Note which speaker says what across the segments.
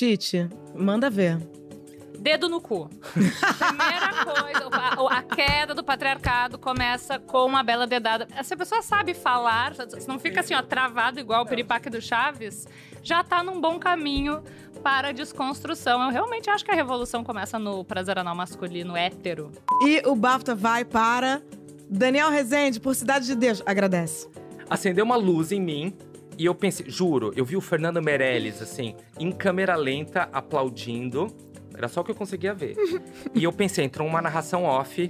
Speaker 1: Tite, manda ver.
Speaker 2: Dedo no cu. Primeira coisa, a, a, queda do patriarcado começa com uma bela dedada. Se a pessoa sabe falar, se não fica assim, ó, travado igual o piripaque do Chaves, já tá num bom caminho para a desconstrução. Eu realmente acho que a revolução começa no prazer anal masculino hétero.
Speaker 1: E o BAFTA vai para Daniel Rezende, por Cidade de Deus. Agradece.
Speaker 3: Acendeu uma luz em mim e eu pensei, juro, eu vi o Fernando Meirelles, assim, em câmera lenta, aplaudindo. Era só o que eu conseguia ver. e eu pensei, entrou uma narração off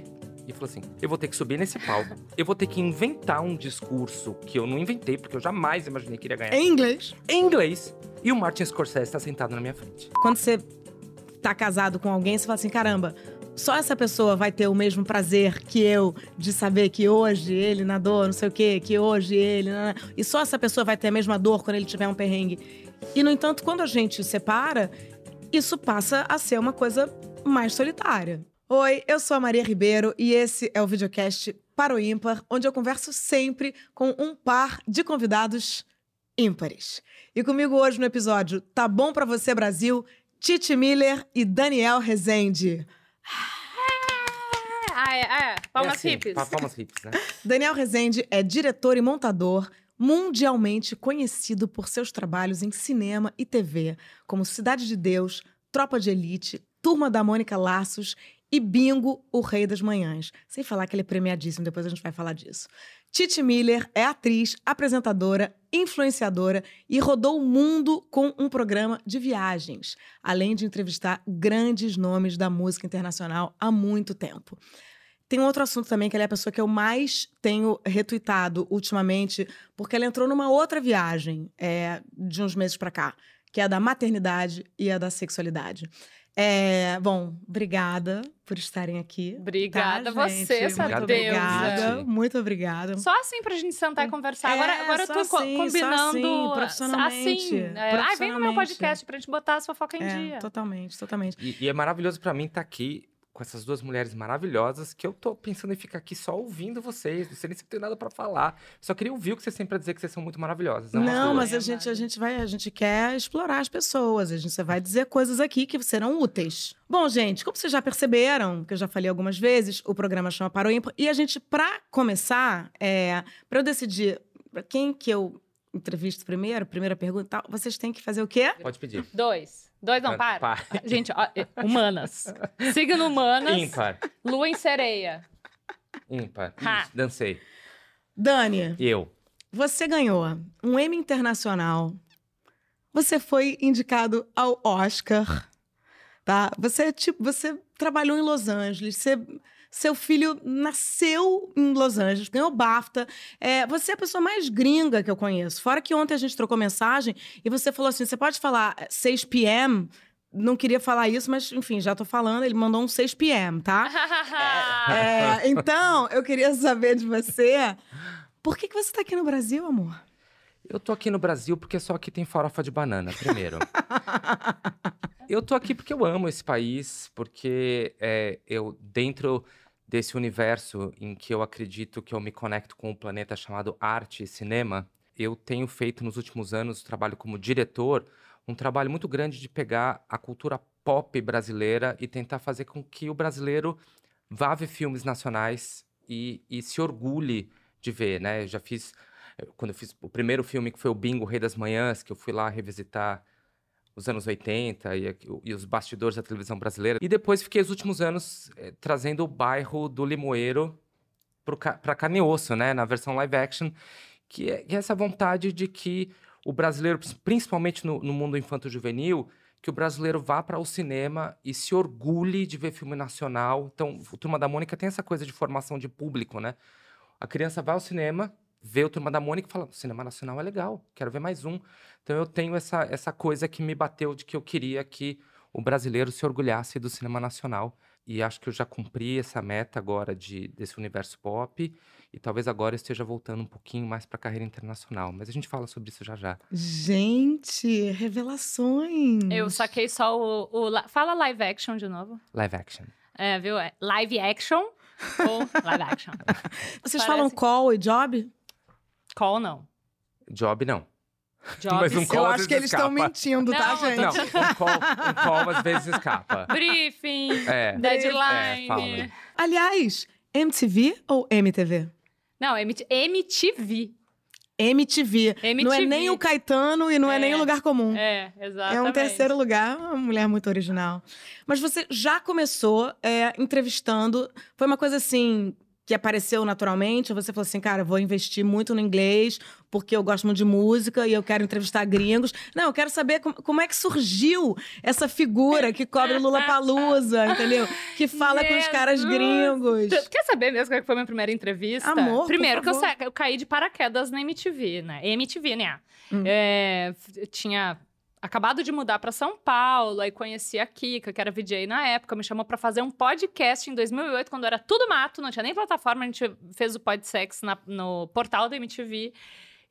Speaker 3: e falou assim: eu vou ter que subir nesse palco, eu vou ter que inventar um discurso que eu não inventei, porque eu jamais imaginei que iria ganhar.
Speaker 1: Em inglês.
Speaker 3: Em inglês. E o Martin Scorsese está sentado na minha frente.
Speaker 1: Quando você tá casado com alguém, você fala assim: caramba, só essa pessoa vai ter o mesmo prazer que eu de saber que hoje ele nadou, não sei o quê, que hoje ele. E só essa pessoa vai ter a mesma dor quando ele tiver um perrengue. E, no entanto, quando a gente separa, isso passa a ser uma coisa mais solitária. Oi, eu sou a Maria Ribeiro e esse é o videocast para o ímpar, onde eu converso sempre com um par de convidados ímpares. E comigo hoje no episódio Tá Bom Pra Você Brasil, Titi Miller e Daniel Rezende.
Speaker 2: Ah, é, é. Palmas é assim, hips.
Speaker 3: Palmas hips, né?
Speaker 1: Daniel Rezende é diretor e montador, mundialmente conhecido por seus trabalhos em cinema e TV, como Cidade de Deus, Tropa de Elite, Turma da Mônica Laços e Bingo, o Rei das Manhãs. Sem falar que ele é premiadíssimo, depois a gente vai falar disso. Titi Miller é atriz, apresentadora, influenciadora e rodou o mundo com um programa de viagens, além de entrevistar grandes nomes da música internacional há muito tempo. Tem um outro assunto também, que ela é a pessoa que eu mais tenho retweetado ultimamente, porque ela entrou numa outra viagem é, de uns meses para cá, que é a da maternidade e a da sexualidade. É, bom, obrigada por estarem aqui.
Speaker 2: Obrigada tá, você, essa
Speaker 1: muito Obrigada, muito obrigada.
Speaker 2: Só assim pra gente sentar e conversar. É, agora, agora eu tô assim, combinando
Speaker 1: assim, profissionalmente.
Speaker 2: Assim, é, ah, vem no meu podcast pra gente botar a fofoca em
Speaker 1: é,
Speaker 2: dia.
Speaker 1: Totalmente, totalmente.
Speaker 3: E, e é maravilhoso para mim estar tá aqui com essas duas mulheres maravilhosas que eu tô pensando em ficar aqui só ouvindo vocês. Não sei nem se tem nada para falar. Só queria ouvir o que vocês têm pra dizer que vocês são muito maravilhosas.
Speaker 1: Não, não mas a gente, a gente vai, a gente quer explorar as pessoas. A gente vai dizer coisas aqui que serão úteis. Bom, gente, como vocês já perceberam, que eu já falei algumas vezes, o programa chama Para o Ímpar. E a gente, para começar, é, para eu decidir quem que eu entrevisto primeiro, primeira pergunta, vocês têm que fazer o quê?
Speaker 3: Pode pedir.
Speaker 2: Dois. Dois não, para. para. Gente, ó, é, humanas. Signo humanas.
Speaker 3: Ímpar.
Speaker 2: Lua em sereia.
Speaker 3: Ímpar. Isso, dancei.
Speaker 1: Dani.
Speaker 3: Eu.
Speaker 1: Você ganhou um Emmy Internacional. Você foi indicado ao Oscar. Tá? Você, tipo, você trabalhou em Los Angeles. Você seu filho nasceu em Los Angeles, ganhou BAFTA. É, você é a pessoa mais gringa que eu conheço. Fora que ontem a gente trocou mensagem e você falou assim: você pode falar 6 p.m.? Não queria falar isso, mas enfim, já tô falando. Ele mandou um 6 p.m., tá? é, então, eu queria saber de você. Por que, que você tá aqui no Brasil, amor?
Speaker 3: Eu tô aqui no Brasil porque só aqui tem farofa de banana, primeiro. eu tô aqui porque eu amo esse país, porque é, eu, dentro desse universo em que eu acredito que eu me conecto com um planeta chamado arte e cinema, eu tenho feito nos últimos anos, trabalho como diretor, um trabalho muito grande de pegar a cultura pop brasileira e tentar fazer com que o brasileiro vá ver filmes nacionais e, e se orgulhe de ver, né? Eu já fiz, quando eu fiz o primeiro filme que foi o Bingo Rei das Manhãs, que eu fui lá revisitar os anos 80 e, e, os bastidores da televisão brasileira. E depois fiquei os últimos anos eh, trazendo o bairro do Limoeiro para carne e osso, né? Na versão live action, que é, que é, essa vontade de que o brasileiro, principalmente no, no mundo infanto-juvenil, que o brasileiro vá para o cinema e se orgulhe de ver filme nacional. Então, o Turma da Mônica tem essa coisa de formação de público, né? A criança vai ao cinema, vê o Turma da Mônica e fala: o cinema nacional é legal, quero ver mais um. Então eu tenho essa, essa coisa que me bateu de que eu queria que o brasileiro se orgulhasse do cinema nacional. E acho que eu já cumpri essa meta agora de, desse universo pop. E talvez agora eu esteja voltando um pouquinho mais para a carreira internacional. Mas a gente fala sobre isso já já.
Speaker 1: Gente, revelações!
Speaker 2: Eu saquei só o. o fala live action de novo.
Speaker 3: Live action.
Speaker 2: É, viu? É live action ou live action.
Speaker 1: Vocês Parece... falam call e job?
Speaker 2: Call não.
Speaker 3: Job não.
Speaker 2: Jobs.
Speaker 3: Mas um call
Speaker 1: Eu acho que eles estão mentindo, tá,
Speaker 2: Não,
Speaker 1: gente?
Speaker 3: Não, um call, um call às vezes escapa.
Speaker 2: Briefing,
Speaker 3: É.
Speaker 2: deadline.
Speaker 3: É, fala.
Speaker 1: Aliás, MTV ou MTV?
Speaker 2: Não, MT MTV.
Speaker 1: MTV. Não é
Speaker 2: MTV.
Speaker 1: nem o Caetano e não é,
Speaker 2: É.
Speaker 1: nem o lugar comum.
Speaker 2: É, exatamente.
Speaker 1: É um terceiro lugar, uma mulher muito original. Mas você já começou é, entrevistando. Foi uma coisa assim que apareceu naturalmente? Ou você falou assim, cara, vou investir muito no inglês porque eu gosto muito de música e eu quero entrevistar gringos. Não, eu quero saber como, como é que surgiu essa figura que cobre Lula Palusa, entendeu? Que fala com os caras
Speaker 2: Jesus!
Speaker 1: gringos.
Speaker 2: Tu Quer saber mesmo como é que foi a minha primeira entrevista?
Speaker 1: Amor,
Speaker 2: Primeiro que eu, sa- eu caí de paraquedas na MTV, né? MTV, né?
Speaker 1: Hum.
Speaker 2: É, tinha acabado de mudar pra São Paulo, aí conheci a Kika, que era VJ na época, me chamou pra fazer um podcast em 2008, quando era tudo mato, não tinha nem plataforma, a gente fez o Podsex na, no portal da MTV.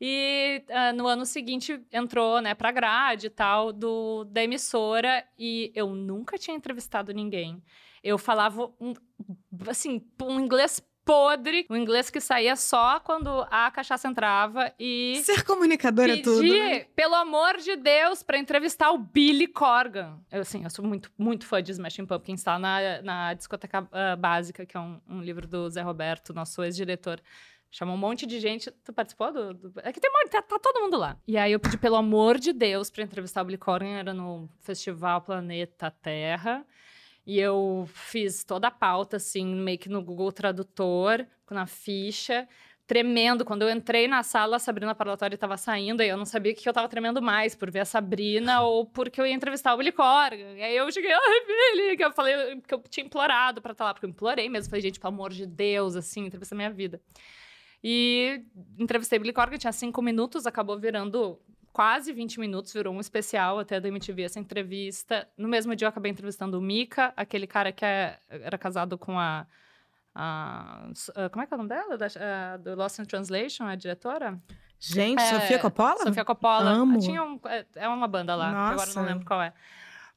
Speaker 2: E ah, no ano seguinte entrou, né, pra grade e tal do, da emissora e eu nunca tinha entrevistado ninguém. Eu falava um, assim, um inglês podre, um inglês que saía só quando a cachaça entrava e
Speaker 1: Ser comunicador é tudo. né?
Speaker 2: pelo amor de Deus, pra entrevistar o Billy Corgan. Eu, assim, eu sou muito, muito fã de Smashing Pumpkins, tá na, na Discoteca ah, Básica, que é um, um livro do Zé Roberto, nosso ex-diretor. Chamou um monte de gente. Tu participou do. do- É que tem um monte, tá, tá todo mundo lá. E aí eu pedi, pelo amor de Deus, pra entrevistar o Billy Corgan. Era no Festival Planeta Terra. E eu fiz toda a pauta, assim, meio que no Google Tradutor, na ficha, tremendo. Quando eu entrei na sala, a Sabrina Parlatório estava saindo, e eu não sabia o que eu estava tremendo mais, por ver a Sabrina ou porque eu ia entrevistar o Billy Corgan. E aí eu cheguei, ai, Billy, que eu falei que eu tinha implorado pra estar lá, porque eu implorei mesmo. Falei, gente, pelo amor de Deus, assim, entrevista a minha vida. E entrevistei o Billy Corgan, tinha cinco minutos, acabou virando quase 20 minutos, virou um especial até da MTV essa entrevista. No mesmo dia eu acabei entrevistando o Mika, aquele cara que é- era casado com a, a- a- Como é que é o nome dela? Da, a- do Lost in Translation, a diretora?
Speaker 1: Gente,
Speaker 2: É,
Speaker 1: Sofia Coppola?
Speaker 2: Sofia Coppola.
Speaker 1: Amo.
Speaker 2: Tinha um, é, é uma banda lá, agora não lembro qual é.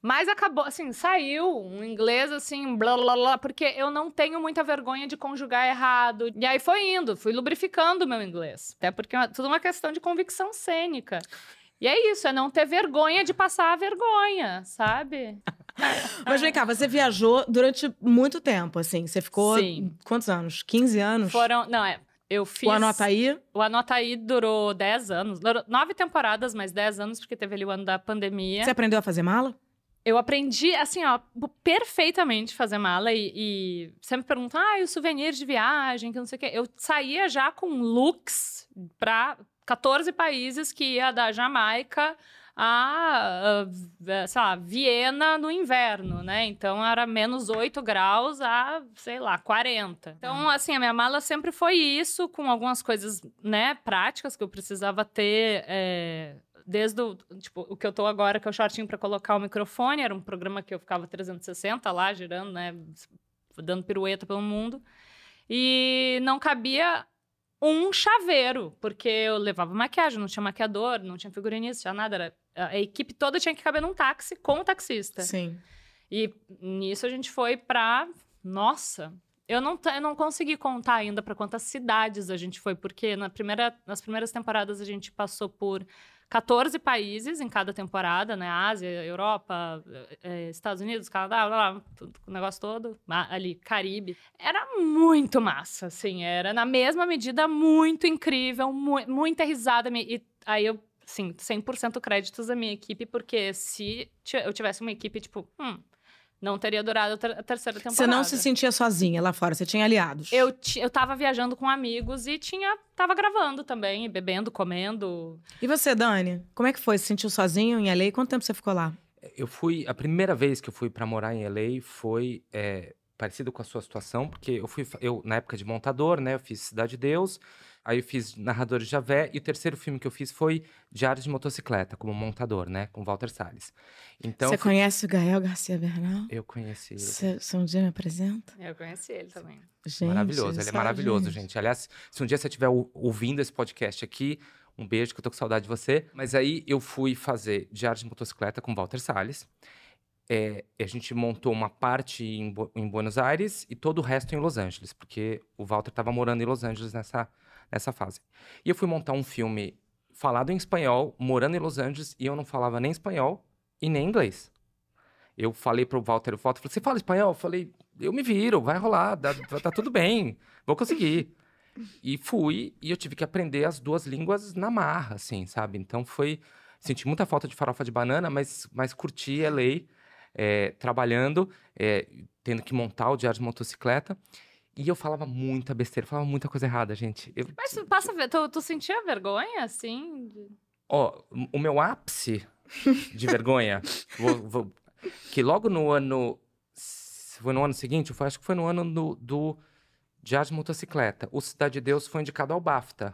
Speaker 2: Mas acabou, assim, saiu um inglês assim, blá blá blá, porque eu não tenho muita vergonha de conjugar errado. E aí foi indo, fui lubrificando o meu inglês. Até porque é tudo uma questão de convicção cênica. E é isso, é não ter vergonha de passar a vergonha, sabe?
Speaker 1: Mas vem cá, você viajou durante muito tempo, assim. Você ficou
Speaker 2: Sim.
Speaker 1: quantos anos? 15 anos?
Speaker 2: Foram. Não, é. Eu fiz.
Speaker 1: O Anotaí?
Speaker 2: O Anotaí durou 10 anos. Durou nove temporadas, mas 10 anos, porque teve ali o ano da pandemia.
Speaker 1: Você aprendeu a fazer mala?
Speaker 2: Eu aprendi, assim, ó, perfeitamente fazer mala e, e sempre perguntam, ah, e o souvenir de viagem, que não sei o quê. Eu saía já com looks para 14 países que ia da Jamaica a, a, sei lá, Viena no inverno, né? Então era menos 8 graus a, sei lá, 40. Então, assim, a minha mala sempre foi isso, com algumas coisas, né, práticas que eu precisava ter. é, Desde o, tipo, o que eu tô agora, que é o shortinho para colocar o microfone, era um programa que eu ficava 360 lá, girando, né? Dando pirueta pelo mundo. E não cabia um chaveiro, porque eu levava maquiagem, não tinha maquiador, não tinha figurinista, tinha nada. Era, a equipe toda tinha que caber num táxi com o taxista.
Speaker 1: Sim.
Speaker 2: E nisso a gente foi pra. Nossa! Eu não, eu não consegui contar ainda para quantas cidades a gente foi, porque na primeira, nas primeiras temporadas a gente passou por 14 países em cada temporada, né? Ásia, Europa, eh, eh, Estados Unidos, Canadá, blá, blá, tudo, o negócio todo, ali, Caribe. Era muito massa, assim, era na mesma medida muito incrível, mu- muita risada. E aí eu, assim, 100% créditos da minha equipe, porque se eu tivesse uma equipe, tipo, hum, não teria durado a ter- a terceira temporada.
Speaker 1: Você não se sentia sozinha lá fora, você tinha aliados.
Speaker 2: Eu, eu tava viajando com amigos e tinha, tava gravando também, e bebendo, comendo.
Speaker 1: E você, Dani? Como é que foi? Se sentiu sozinho em LA? Quanto tempo você ficou lá?
Speaker 3: Eu fui. A primeira vez que eu fui pra morar em LA foi é, parecido com a sua situação, porque eu fui. Eu, na época de montador, né? Eu fiz Cidade de Deus, aí eu fiz Narrador de Javé, e o terceiro filme que eu fiz foi Diário de Motocicleta, como montador, né? Com Walter Salles. Então.
Speaker 1: você
Speaker 3: fui-
Speaker 1: conhece o Gael Garcia Bernal?
Speaker 3: Eu conheci ele.
Speaker 1: Você, um dia me apresenta?
Speaker 2: Eu conheci ele também.
Speaker 1: Gente,
Speaker 3: maravilhoso, ele é maravilhoso, gente. Aliás, se um dia você estiver ou- ouvindo esse podcast aqui, um beijo, que eu tô com saudade de você. Mas aí eu fui fazer diário de motocicleta com Walter Salles. É, a gente montou uma parte em, em Buenos Aires e todo o resto em Los Angeles, porque o Walter estava morando em Los Angeles nessa, nessa fase. E eu fui montar um filme falado em espanhol, morando em Los Angeles, e eu não falava nem espanhol e nem inglês. Eu falei pro Walter Foto, falei, você fala espanhol? Eu falei, eu me viro, vai rolar, dá, tá tudo bem, vou conseguir. E fui, e eu tive que aprender as duas línguas na marra, assim, sabe? Então foi. Senti muita falta de farofa de banana, mas, mas curti LA, é, trabalhando, é, tendo que montar o diário de motocicleta. E eu falava muita besteira, falava muita coisa errada, gente. Eu,
Speaker 2: Mas tu passa, a ver- tu, tu sentia vergonha, assim?
Speaker 3: Ó, o meu ápice de vergonha, vou- vou- que logo no ano. Foi no ano seguinte, foi, acho que foi no ano do, do de Motocicleta. O Cidade de Deus foi indicado ao BAFTA,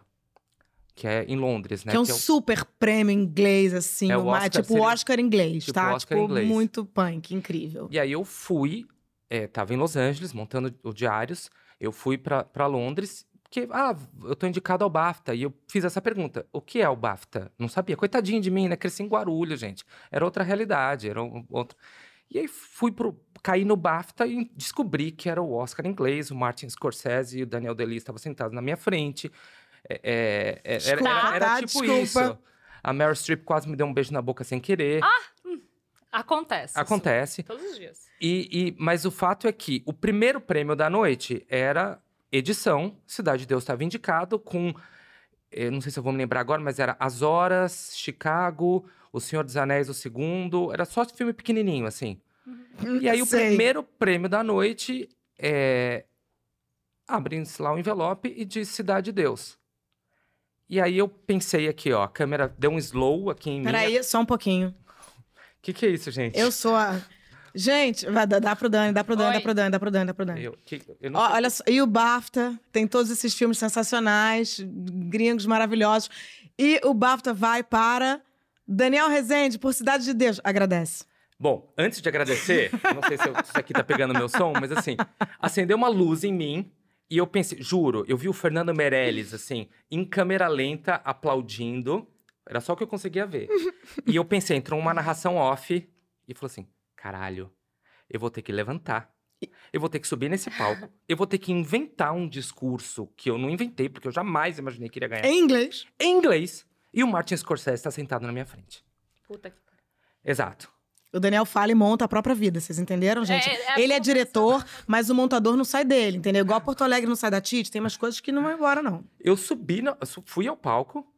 Speaker 3: que é em Londres, né?
Speaker 1: Que é um
Speaker 3: que é o-
Speaker 1: super prêmio inglês, assim.
Speaker 3: É, o Oscar
Speaker 1: tipo o Oscar inglês,
Speaker 3: tipo
Speaker 1: tá?
Speaker 3: Oscar
Speaker 1: tipo,
Speaker 3: inglês.
Speaker 1: muito punk, incrível.
Speaker 3: E aí eu fui, é, tava em Los Angeles, montando o Diários. Eu fui pra Londres, porque, ah, eu tô indicado ao BAFTA. E eu fiz essa pergunta: o que é o BAFTA? Não sabia. Coitadinho de mim, né? Cresci em Guarulhos, gente. Era outra realidade, era um, outro. E aí fui pro. Caí no BAFTA e descobri que era o Oscar inglês, o Martin Scorsese e o Daniel Day-Lewis estavam sentados na minha frente. É, é, é, era, era- era
Speaker 1: tá?
Speaker 3: tipo
Speaker 1: Desculpa.
Speaker 3: isso. A Meryl Streep quase me deu um beijo na boca sem querer.
Speaker 2: Acontece. isso.
Speaker 3: Acontece.
Speaker 2: Todos os dias.
Speaker 3: E, e- mas o fato é que o primeiro prêmio da noite era edição. Cidade de Deus estava indicado com. Eu não sei se eu vou me lembrar agora, mas era As Horas, Chicago, O Senhor dos Anéis, o segundo. Era só filme pequenininho, assim. E aí o
Speaker 1: Sei.
Speaker 3: primeiro prêmio da noite é. Abre-se lá o envelope e diz Cidade de Deus. E aí eu pensei aqui, ó, a câmera deu um slow aqui em mim.
Speaker 1: Peraí, só um pouquinho.
Speaker 3: O que, que é isso, gente?
Speaker 1: Eu sou a. Gente, vai, dá, dá pro Dani, dá pro Dani,
Speaker 2: Oi.
Speaker 1: dá pro Dani, dá pro Dani, dá pro Dani.
Speaker 3: Eu, que- eu não
Speaker 1: Ó, olha só, e o BAFTA tem todos esses filmes sensacionais, gringos maravilhosos. E o BAFTA vai para Daniel Rezende, por Cidade de Deus. Agradece.
Speaker 3: Bom, antes de agradecer, não sei se eu- se isso aqui tá pegando meu som, mas assim, acendeu uma luz em mim e eu pensei, juro, eu vi o Fernando Meirelles, assim, em câmera lenta, aplaudindo. Era só o que eu conseguia ver. E eu pensei, entrou uma narração off e falou assim: caralho, eu vou ter que levantar. Eu vou ter que subir nesse palco. Eu vou ter que inventar um discurso que eu não inventei, porque eu jamais imaginei que iria ganhar.
Speaker 1: Em inglês.
Speaker 3: Em inglês. E o Martin Scorsese está sentado na minha frente.
Speaker 2: Puta que pariu.
Speaker 3: Exato.
Speaker 1: O Daniel fala e monta a própria vida, vocês entenderam, gente?
Speaker 2: É, é
Speaker 1: Ele é diretor, mas o montador não sai dele, entendeu? Igual Porto Alegre não sai da Tite, tem umas coisas que não vão embora, não.
Speaker 3: Eu subi, su- fui ao palco.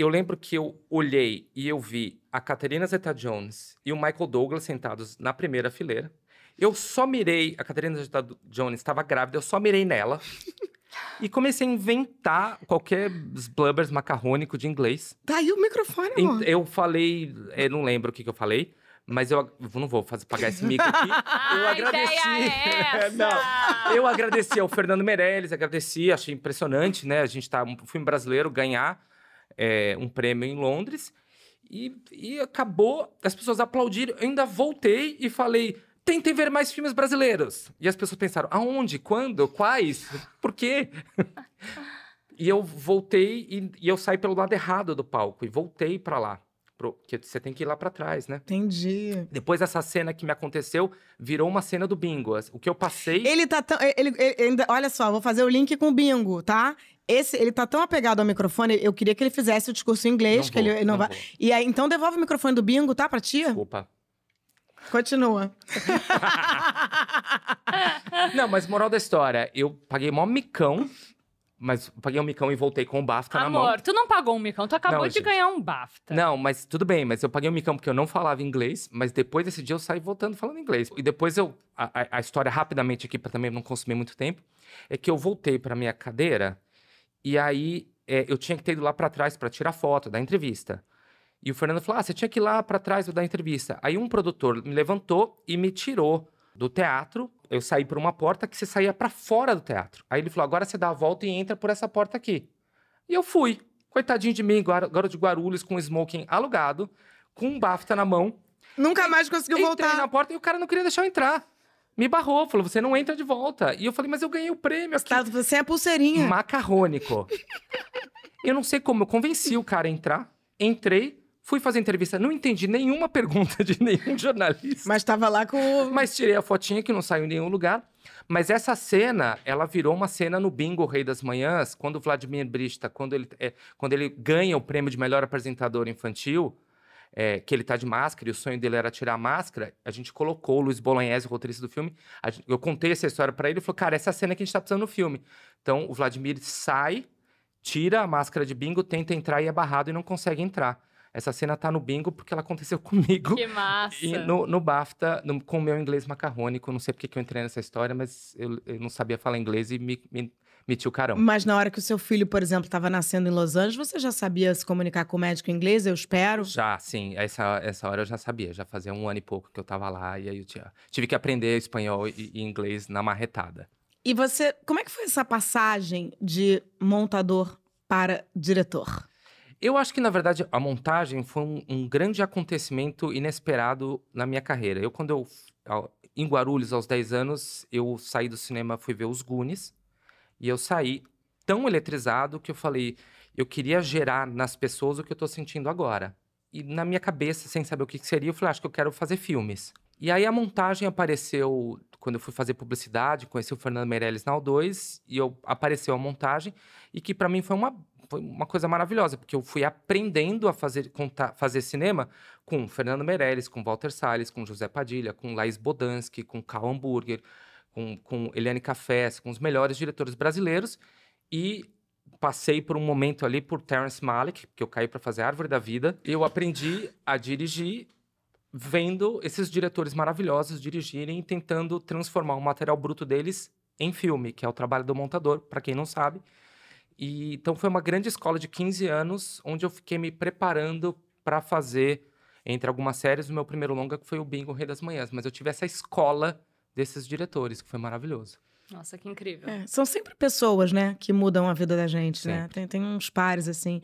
Speaker 3: Eu lembro que eu olhei e eu vi a Caterina Zeta-Jones e o Michael Douglas sentados na primeira fileira. Eu só mirei, a Caterina Zeta-Jones estava grávida, eu só mirei nela. e comecei a inventar qualquer blubbers macarrônico de inglês.
Speaker 1: Tá aí o microfone, amor.
Speaker 3: Eu falei, eu não lembro o que, que eu falei, mas eu, não vou fazer, pagar esse mico aqui. eu
Speaker 2: a
Speaker 3: agradeci.
Speaker 2: ideia é essa!
Speaker 3: não, eu agradeci ao Fernando Meirelles, agradeci, achei impressionante, né? A gente tá, um filme brasileiro, ganhar é, um prêmio em Londres. E, e acabou, as pessoas aplaudiram. Eu ainda voltei e falei: tentem ver mais filmes brasileiros. E as pessoas pensaram: aonde? Quando? Quais? Por quê? e eu voltei e, e eu saí pelo lado errado do palco e voltei pra lá. Pro, porque você tem que ir lá pra trás, né?
Speaker 1: Entendi.
Speaker 3: Depois dessa cena que me aconteceu, virou uma cena do bingo. O que eu passei.
Speaker 1: Ele tá tão. Ele, ele- ainda, olha só, vou fazer o link com o bingo, tá? Esse, ele tá tão apegado ao microfone, eu queria que ele fizesse o discurso em inglês,
Speaker 3: Não
Speaker 1: que ele
Speaker 3: vou,
Speaker 1: ele não,
Speaker 3: não
Speaker 1: vai.
Speaker 3: vou.
Speaker 1: E aí, então devolve o microfone do bingo, tá, pra tia?
Speaker 3: Desculpa.
Speaker 1: Continua.
Speaker 3: Não, mas moral da história, eu paguei mó micão, mas paguei um micão e voltei com o BAFTA na mão.
Speaker 2: Amor, tu não pagou um micão, tu acabou
Speaker 3: Não,
Speaker 2: de
Speaker 3: gente.
Speaker 2: ganhar um BAFTA.
Speaker 3: Não, mas tudo bem, mas eu paguei um micão porque eu não falava inglês, mas depois desse dia eu saí voltando falando inglês. E depois eu. A, a- a história rapidamente aqui, pra também não consumir muito tempo, é que eu voltei pra minha cadeira e aí é, eu tinha que ter ido lá pra trás pra tirar foto da entrevista. E o Fernando falou: Ah, você tinha que ir lá pra trás da entrevista. Aí um produtor me levantou e me tirou do teatro. Eu saí por uma porta que você saía pra fora do teatro. Aí ele falou: agora você dá a volta e entra por essa porta aqui. E eu fui. Coitadinho de mim, gar- garoto de Guarulhos com smoking alugado, com um BAFTA na mão.
Speaker 1: Nunca mais conseguiu
Speaker 3: Entrei
Speaker 1: voltar.
Speaker 3: na porta e o cara não queria deixar eu entrar. Me barrou, falou: você não entra de volta. E eu falei: mas eu ganhei o prêmio aqui.
Speaker 1: Tá, você é a pulseirinha.
Speaker 3: Macarrônico. eu não sei como, eu convenci o cara a entrar. Entrei, fui fazer entrevista, não entendi nenhuma pergunta de nenhum jornalista.
Speaker 1: Mas tava lá com o.
Speaker 3: Mas tirei a fotinha que não saiu em nenhum lugar. Mas essa cena, ela virou uma cena no Bingo Rei das Manhãs, quando o Vladimir Brista, quando ele, é, quando ele ganha o prêmio de melhor apresentador infantil, é, que ele tá de máscara e o sonho dele era tirar a máscara, a gente colocou o Luiz Bolognese, o roteirista do filme. gente, eu contei essa história para ele e falou: Cara, essa é a cena que a gente tá precisando no filme. Então o Vladimir sai, tira a máscara de bingo, tenta entrar e é barrado e não consegue entrar. Essa cena tá no bingo porque ela aconteceu comigo.
Speaker 2: Que massa!
Speaker 3: E no, no BAFTA, no, com o meu inglês macarrônico. Não sei porque que eu entrei nessa história, mas eu, eu não sabia falar inglês e me, me meti o carão.
Speaker 1: Mas na hora que o seu filho, por exemplo, estava nascendo em Los Angeles, você já sabia se comunicar com o médico inglês, eu espero?
Speaker 3: Já, sim. Essa, essa hora eu já sabia. Já fazia um ano e pouco que eu estava lá. E aí eu tinha, tive que aprender espanhol e, e inglês na marretada.
Speaker 1: E você, como é que foi essa passagem de montador para diretor?
Speaker 3: Eu acho que, na verdade, a montagem foi um, um, grande acontecimento inesperado na minha carreira. Eu, quando eu, em Guarulhos, aos 10 anos, eu saí do cinema, fui ver os Goonies. E eu saí tão eletrizado que eu falei, eu queria gerar nas pessoas o que eu estou sentindo agora. E na minha cabeça, sem saber o que seria, eu falei, acho que eu quero fazer filmes. E aí a montagem apareceu quando eu fui fazer publicidade, conheci o Fernando Meirelles na O2 e eu apareceu a montagem e que para mim foi uma foi uma coisa maravilhosa, porque eu fui aprendendo a fazer, contar, fazer cinema com Fernando Meirelles, com Walter Salles, com José Padilha, com Laís Bodansky, com Karl Hamburger, com, com Eliane Cafés, com os melhores diretores brasileiros. E passei por um momento ali por Terence Malick, que eu caí para fazer Árvore da Vida. Eu aprendi a dirigir vendo esses diretores maravilhosos dirigirem e tentando transformar o material bruto deles em filme, que é o trabalho do montador, para quem não sabe. E, então foi uma grande escola de 15 anos, onde eu fiquei me preparando para fazer, entre algumas séries, o meu primeiro longa, que foi o Bingo Rei das Manhãs. Mas eu tive essa escola desses diretores, que foi maravilhoso.
Speaker 2: Nossa, que incrível.
Speaker 1: É, são sempre pessoas, né, que mudam a vida da gente, né? sempre. né? Tem, tem uns pares, assim.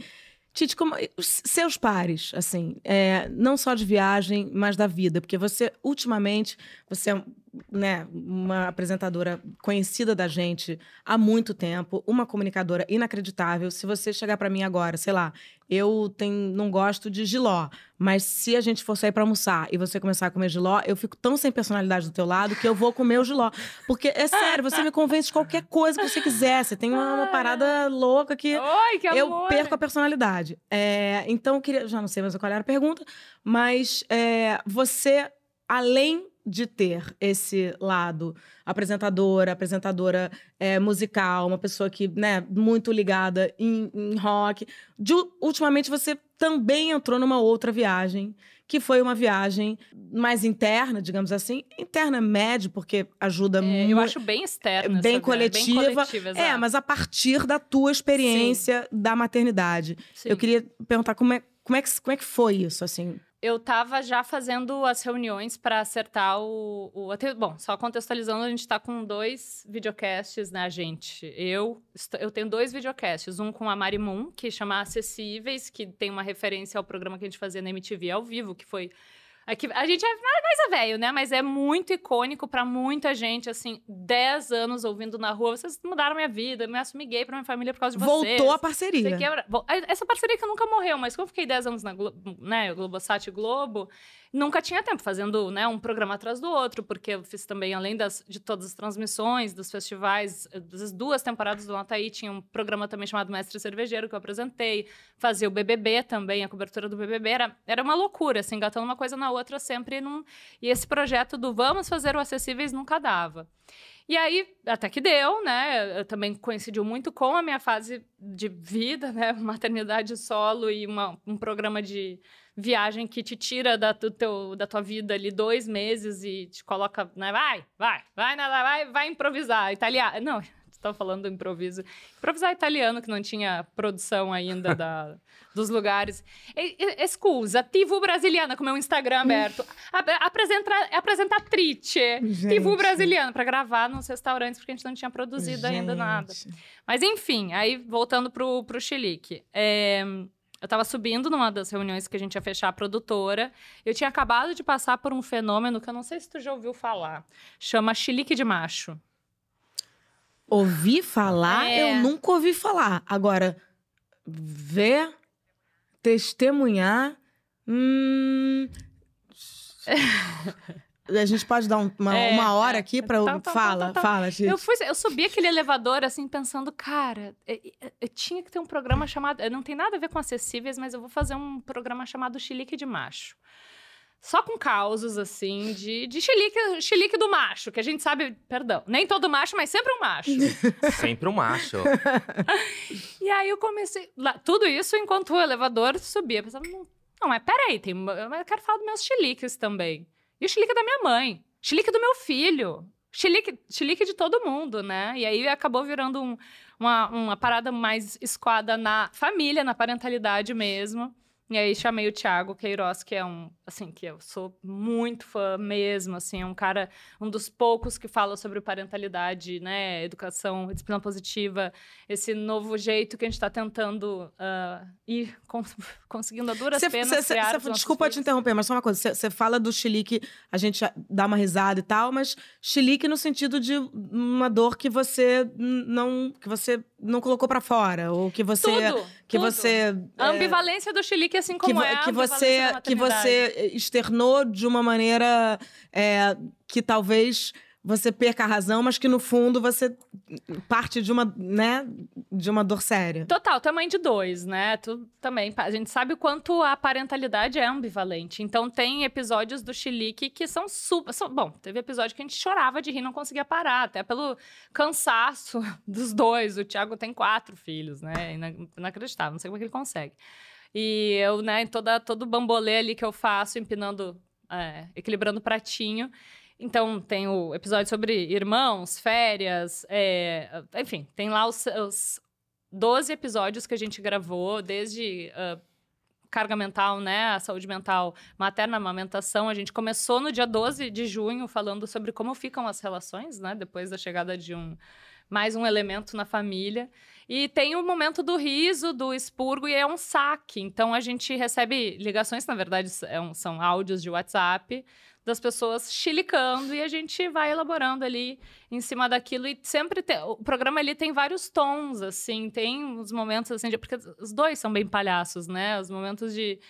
Speaker 1: Tite, como os seus pares, assim, é, não só de viagem, mas da vida, porque você ultimamente você é né, uma apresentadora conhecida da gente há muito tempo, uma comunicadora inacreditável. Se você chegar para mim agora, sei lá, eu tenho, não gosto de giló, mas se a gente for sair para almoçar e você começar a comer giló, eu fico tão sem personalidade do teu lado que eu vou comer o giló. Porque é sério, você me convence de qualquer coisa que você quiser. Você tem uma, uma parada louca que,
Speaker 2: Oi, que
Speaker 1: eu perco a personalidade. É, então, eu queria, já não sei mais qual era a pergunta, mas é, você, além de ter esse lado apresentadora, apresentadora é, musical, uma pessoa que, né, muito ligada em, em rock. De, ultimamente você também entrou numa outra viagem, que foi uma viagem mais interna, digamos assim, interna média, porque ajuda é, muito.
Speaker 2: Eu acho bem externa,
Speaker 1: bem coletiva. Bem coletiva é, mas a partir da tua experiência Sim. da maternidade. Sim. Eu queria perguntar como é, como é, que, como é que foi isso, assim?
Speaker 2: Eu tava já fazendo as reuniões para acertar o, o, Bom, só contextualizando, a gente está com dois videocasts, né, gente? Eu, eu tenho dois videocasts. Um com a Mari Moon, que chama Acessíveis, que tem uma referência ao programa que a gente fazia na MTV ao vivo, que foi Aqui, a gente é mais é velho, né? Mas é muito icônico para muita gente, assim, 10 anos ouvindo na rua. Vocês mudaram minha vida, eu me assumi gay pra minha família por causa de
Speaker 1: vocês. Voltou a parceria.
Speaker 2: Essa parceria que nunca morreu, mas como eu fiquei 10 anos na Globo, né, Globosat e Globo, nunca tinha tempo fazendo né, um programa atrás do outro, porque eu fiz também, além das, de todas as transmissões, dos festivais, das duas temporadas do Nataí, tinha um programa também chamado Mestre Cervejeiro, que eu apresentei, fazia o BBB também, a cobertura do BBB, era, era uma loucura, assim, engatando uma coisa na outra sempre, num, e esse projeto do vamos fazer o Acessíveis nunca dava. E aí, até que deu, né? Eu também coincidiu muito com a minha fase de vida, né? Maternidade solo e uma, um programa de viagem que te tira da, do teu, da tua vida ali dois meses e te coloca, né? Vai, vai, vai, vai, vai improvisar. Italiano. Não, estava falando do improviso. Improvisar italiano, que não tinha produção ainda da, dos lugares. Escusa, TV brasiliana, com meu Instagram aberto. apresenta, apresentatrice. TV brasiliana, para gravar nos restaurantes, porque a gente não tinha produzido gente. ainda nada. Mas enfim, aí voltando pro, pro Chilique. É, eu estava subindo numa das reuniões que a gente ia fechar a produtora. Eu tinha acabado de passar por um fenômeno que eu não sei se tu já ouviu falar. Chama chilique de macho.
Speaker 1: Ouvi falar, é. eu nunca ouvi falar. Agora, ver, testemunhar. Hum... A gente pode dar um- uma,
Speaker 2: É,
Speaker 1: uma hora
Speaker 2: é.
Speaker 1: aqui pra.
Speaker 2: Tá, tá,
Speaker 1: fala,
Speaker 2: tá,
Speaker 1: fala, Chico.
Speaker 2: Eu, fui, eu subi aquele elevador assim, pensando, cara, eu, eu- eu tinha que ter um programa chamado. Não tem nada a ver com acessíveis, mas eu vou fazer um programa chamado Chilique de Macho. Só com causos, assim, de, de chilique, chilique do macho, que a gente sabe, perdão, nem todo macho, mas sempre um macho.
Speaker 3: Sempre um macho.
Speaker 2: e aí eu comecei. lá- tudo isso enquanto o elevador subia. Pensando, não, não, mas peraí, tem, eu quero falar dos meus chiliques também. E o chilique da minha mãe, chilique do meu filho, chilique, chilique de todo mundo, né? E aí acabou virando um- uma, uma parada mais escoada na família, na parentalidade mesmo. E aí chamei o Thiago Queiroz, que é um, assim, que eu sou muito fã mesmo, assim, é um cara, um dos poucos que fala sobre parentalidade, né, educação, disciplina positiva, esse novo jeito que a gente está tentando ah, ir con- conseguindo a duras
Speaker 1: Cê-
Speaker 2: penas
Speaker 1: cê- cê-
Speaker 2: criar
Speaker 1: cê- desculpa te
Speaker 2: filhos.
Speaker 1: interromper, mas só uma coisa. Você fala do chilique, a gente dá uma risada e tal, mas chilique no sentido de uma dor que você não que você não colocou pra fora ou que você
Speaker 2: tudo,
Speaker 1: que
Speaker 2: tudo.
Speaker 1: você
Speaker 2: A
Speaker 1: é,
Speaker 2: ambivalência do chilique, assim
Speaker 1: que,
Speaker 2: como
Speaker 1: vo-
Speaker 2: é a
Speaker 1: que você que você externou de uma maneira é, que talvez você perca a razão, mas que no fundo você parte de uma, né, de uma dor séria.
Speaker 2: Total, mãe de dois, né? Tu também. A gente sabe o quanto a parentalidade é ambivalente. Então, tem episódios do Chilique que são super. são- bom, teve episódio que a gente chorava de rir, não conseguia parar, até pelo cansaço dos dois. O Thiago tem quatro filhos, né? Ina- Inacreditável, não sei como é que ele consegue. E eu, né, toda, todo o bambolê ali que eu faço, empinando, é, equilibrando o pratinho. Então, tem o episódio sobre irmãos, férias, é, enfim, tem lá os, os 12 episódios que a gente gravou, desde ah, carga mental, né, a saúde mental materna, amamentação. A gente começou no dia 12 de junho falando sobre como ficam as relações, né, depois da chegada de um mais um elemento na família. E tem o momento do riso, do expurgo, e é um saque. Então a gente recebe ligações, na verdade, é são áudios de WhatsApp das pessoas chilicando e a gente vai elaborando ali em cima daquilo e sempre tem, o programa ali tem vários tons assim, tem uns momentos assim, de, porque os dois são bem palhaços, né? Os momentos de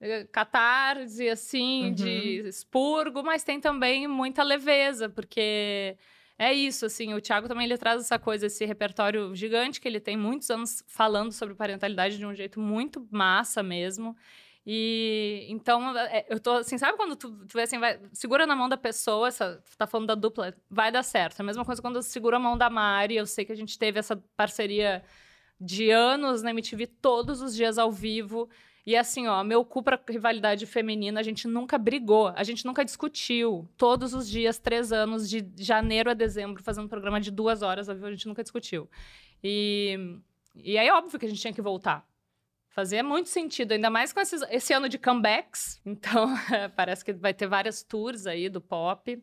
Speaker 2: eh, catarse assim,
Speaker 1: Uhum.
Speaker 2: de expurgo, mas tem também muita leveza, porque é isso, assim, o Thiago também ele traz essa coisa, esse repertório gigante que ele tem muitos anos falando sobre parentalidade de um jeito muito massa mesmo. E então, é, eu tô assim, sabe quando tu, tu assim, vai, segura na mão da pessoa, essa, tá falando da dupla, vai dar certo. É a mesma coisa quando eu seguro a mão da Mari, eu sei que a gente teve essa parceria de anos na MTV todos os dias ao vivo. E assim, ó, meu cu pra rivalidade feminina, a gente nunca brigou, a gente nunca discutiu. Todos os dias, três anos, de janeiro a dezembro, fazendo programa de duas horas a gente nunca discutiu. E, e aí, óbvio que a gente tinha que voltar. Fazia muito sentido, ainda mais com esses- esse ano de comebacks. Então, parece que vai ter várias tours aí do pop,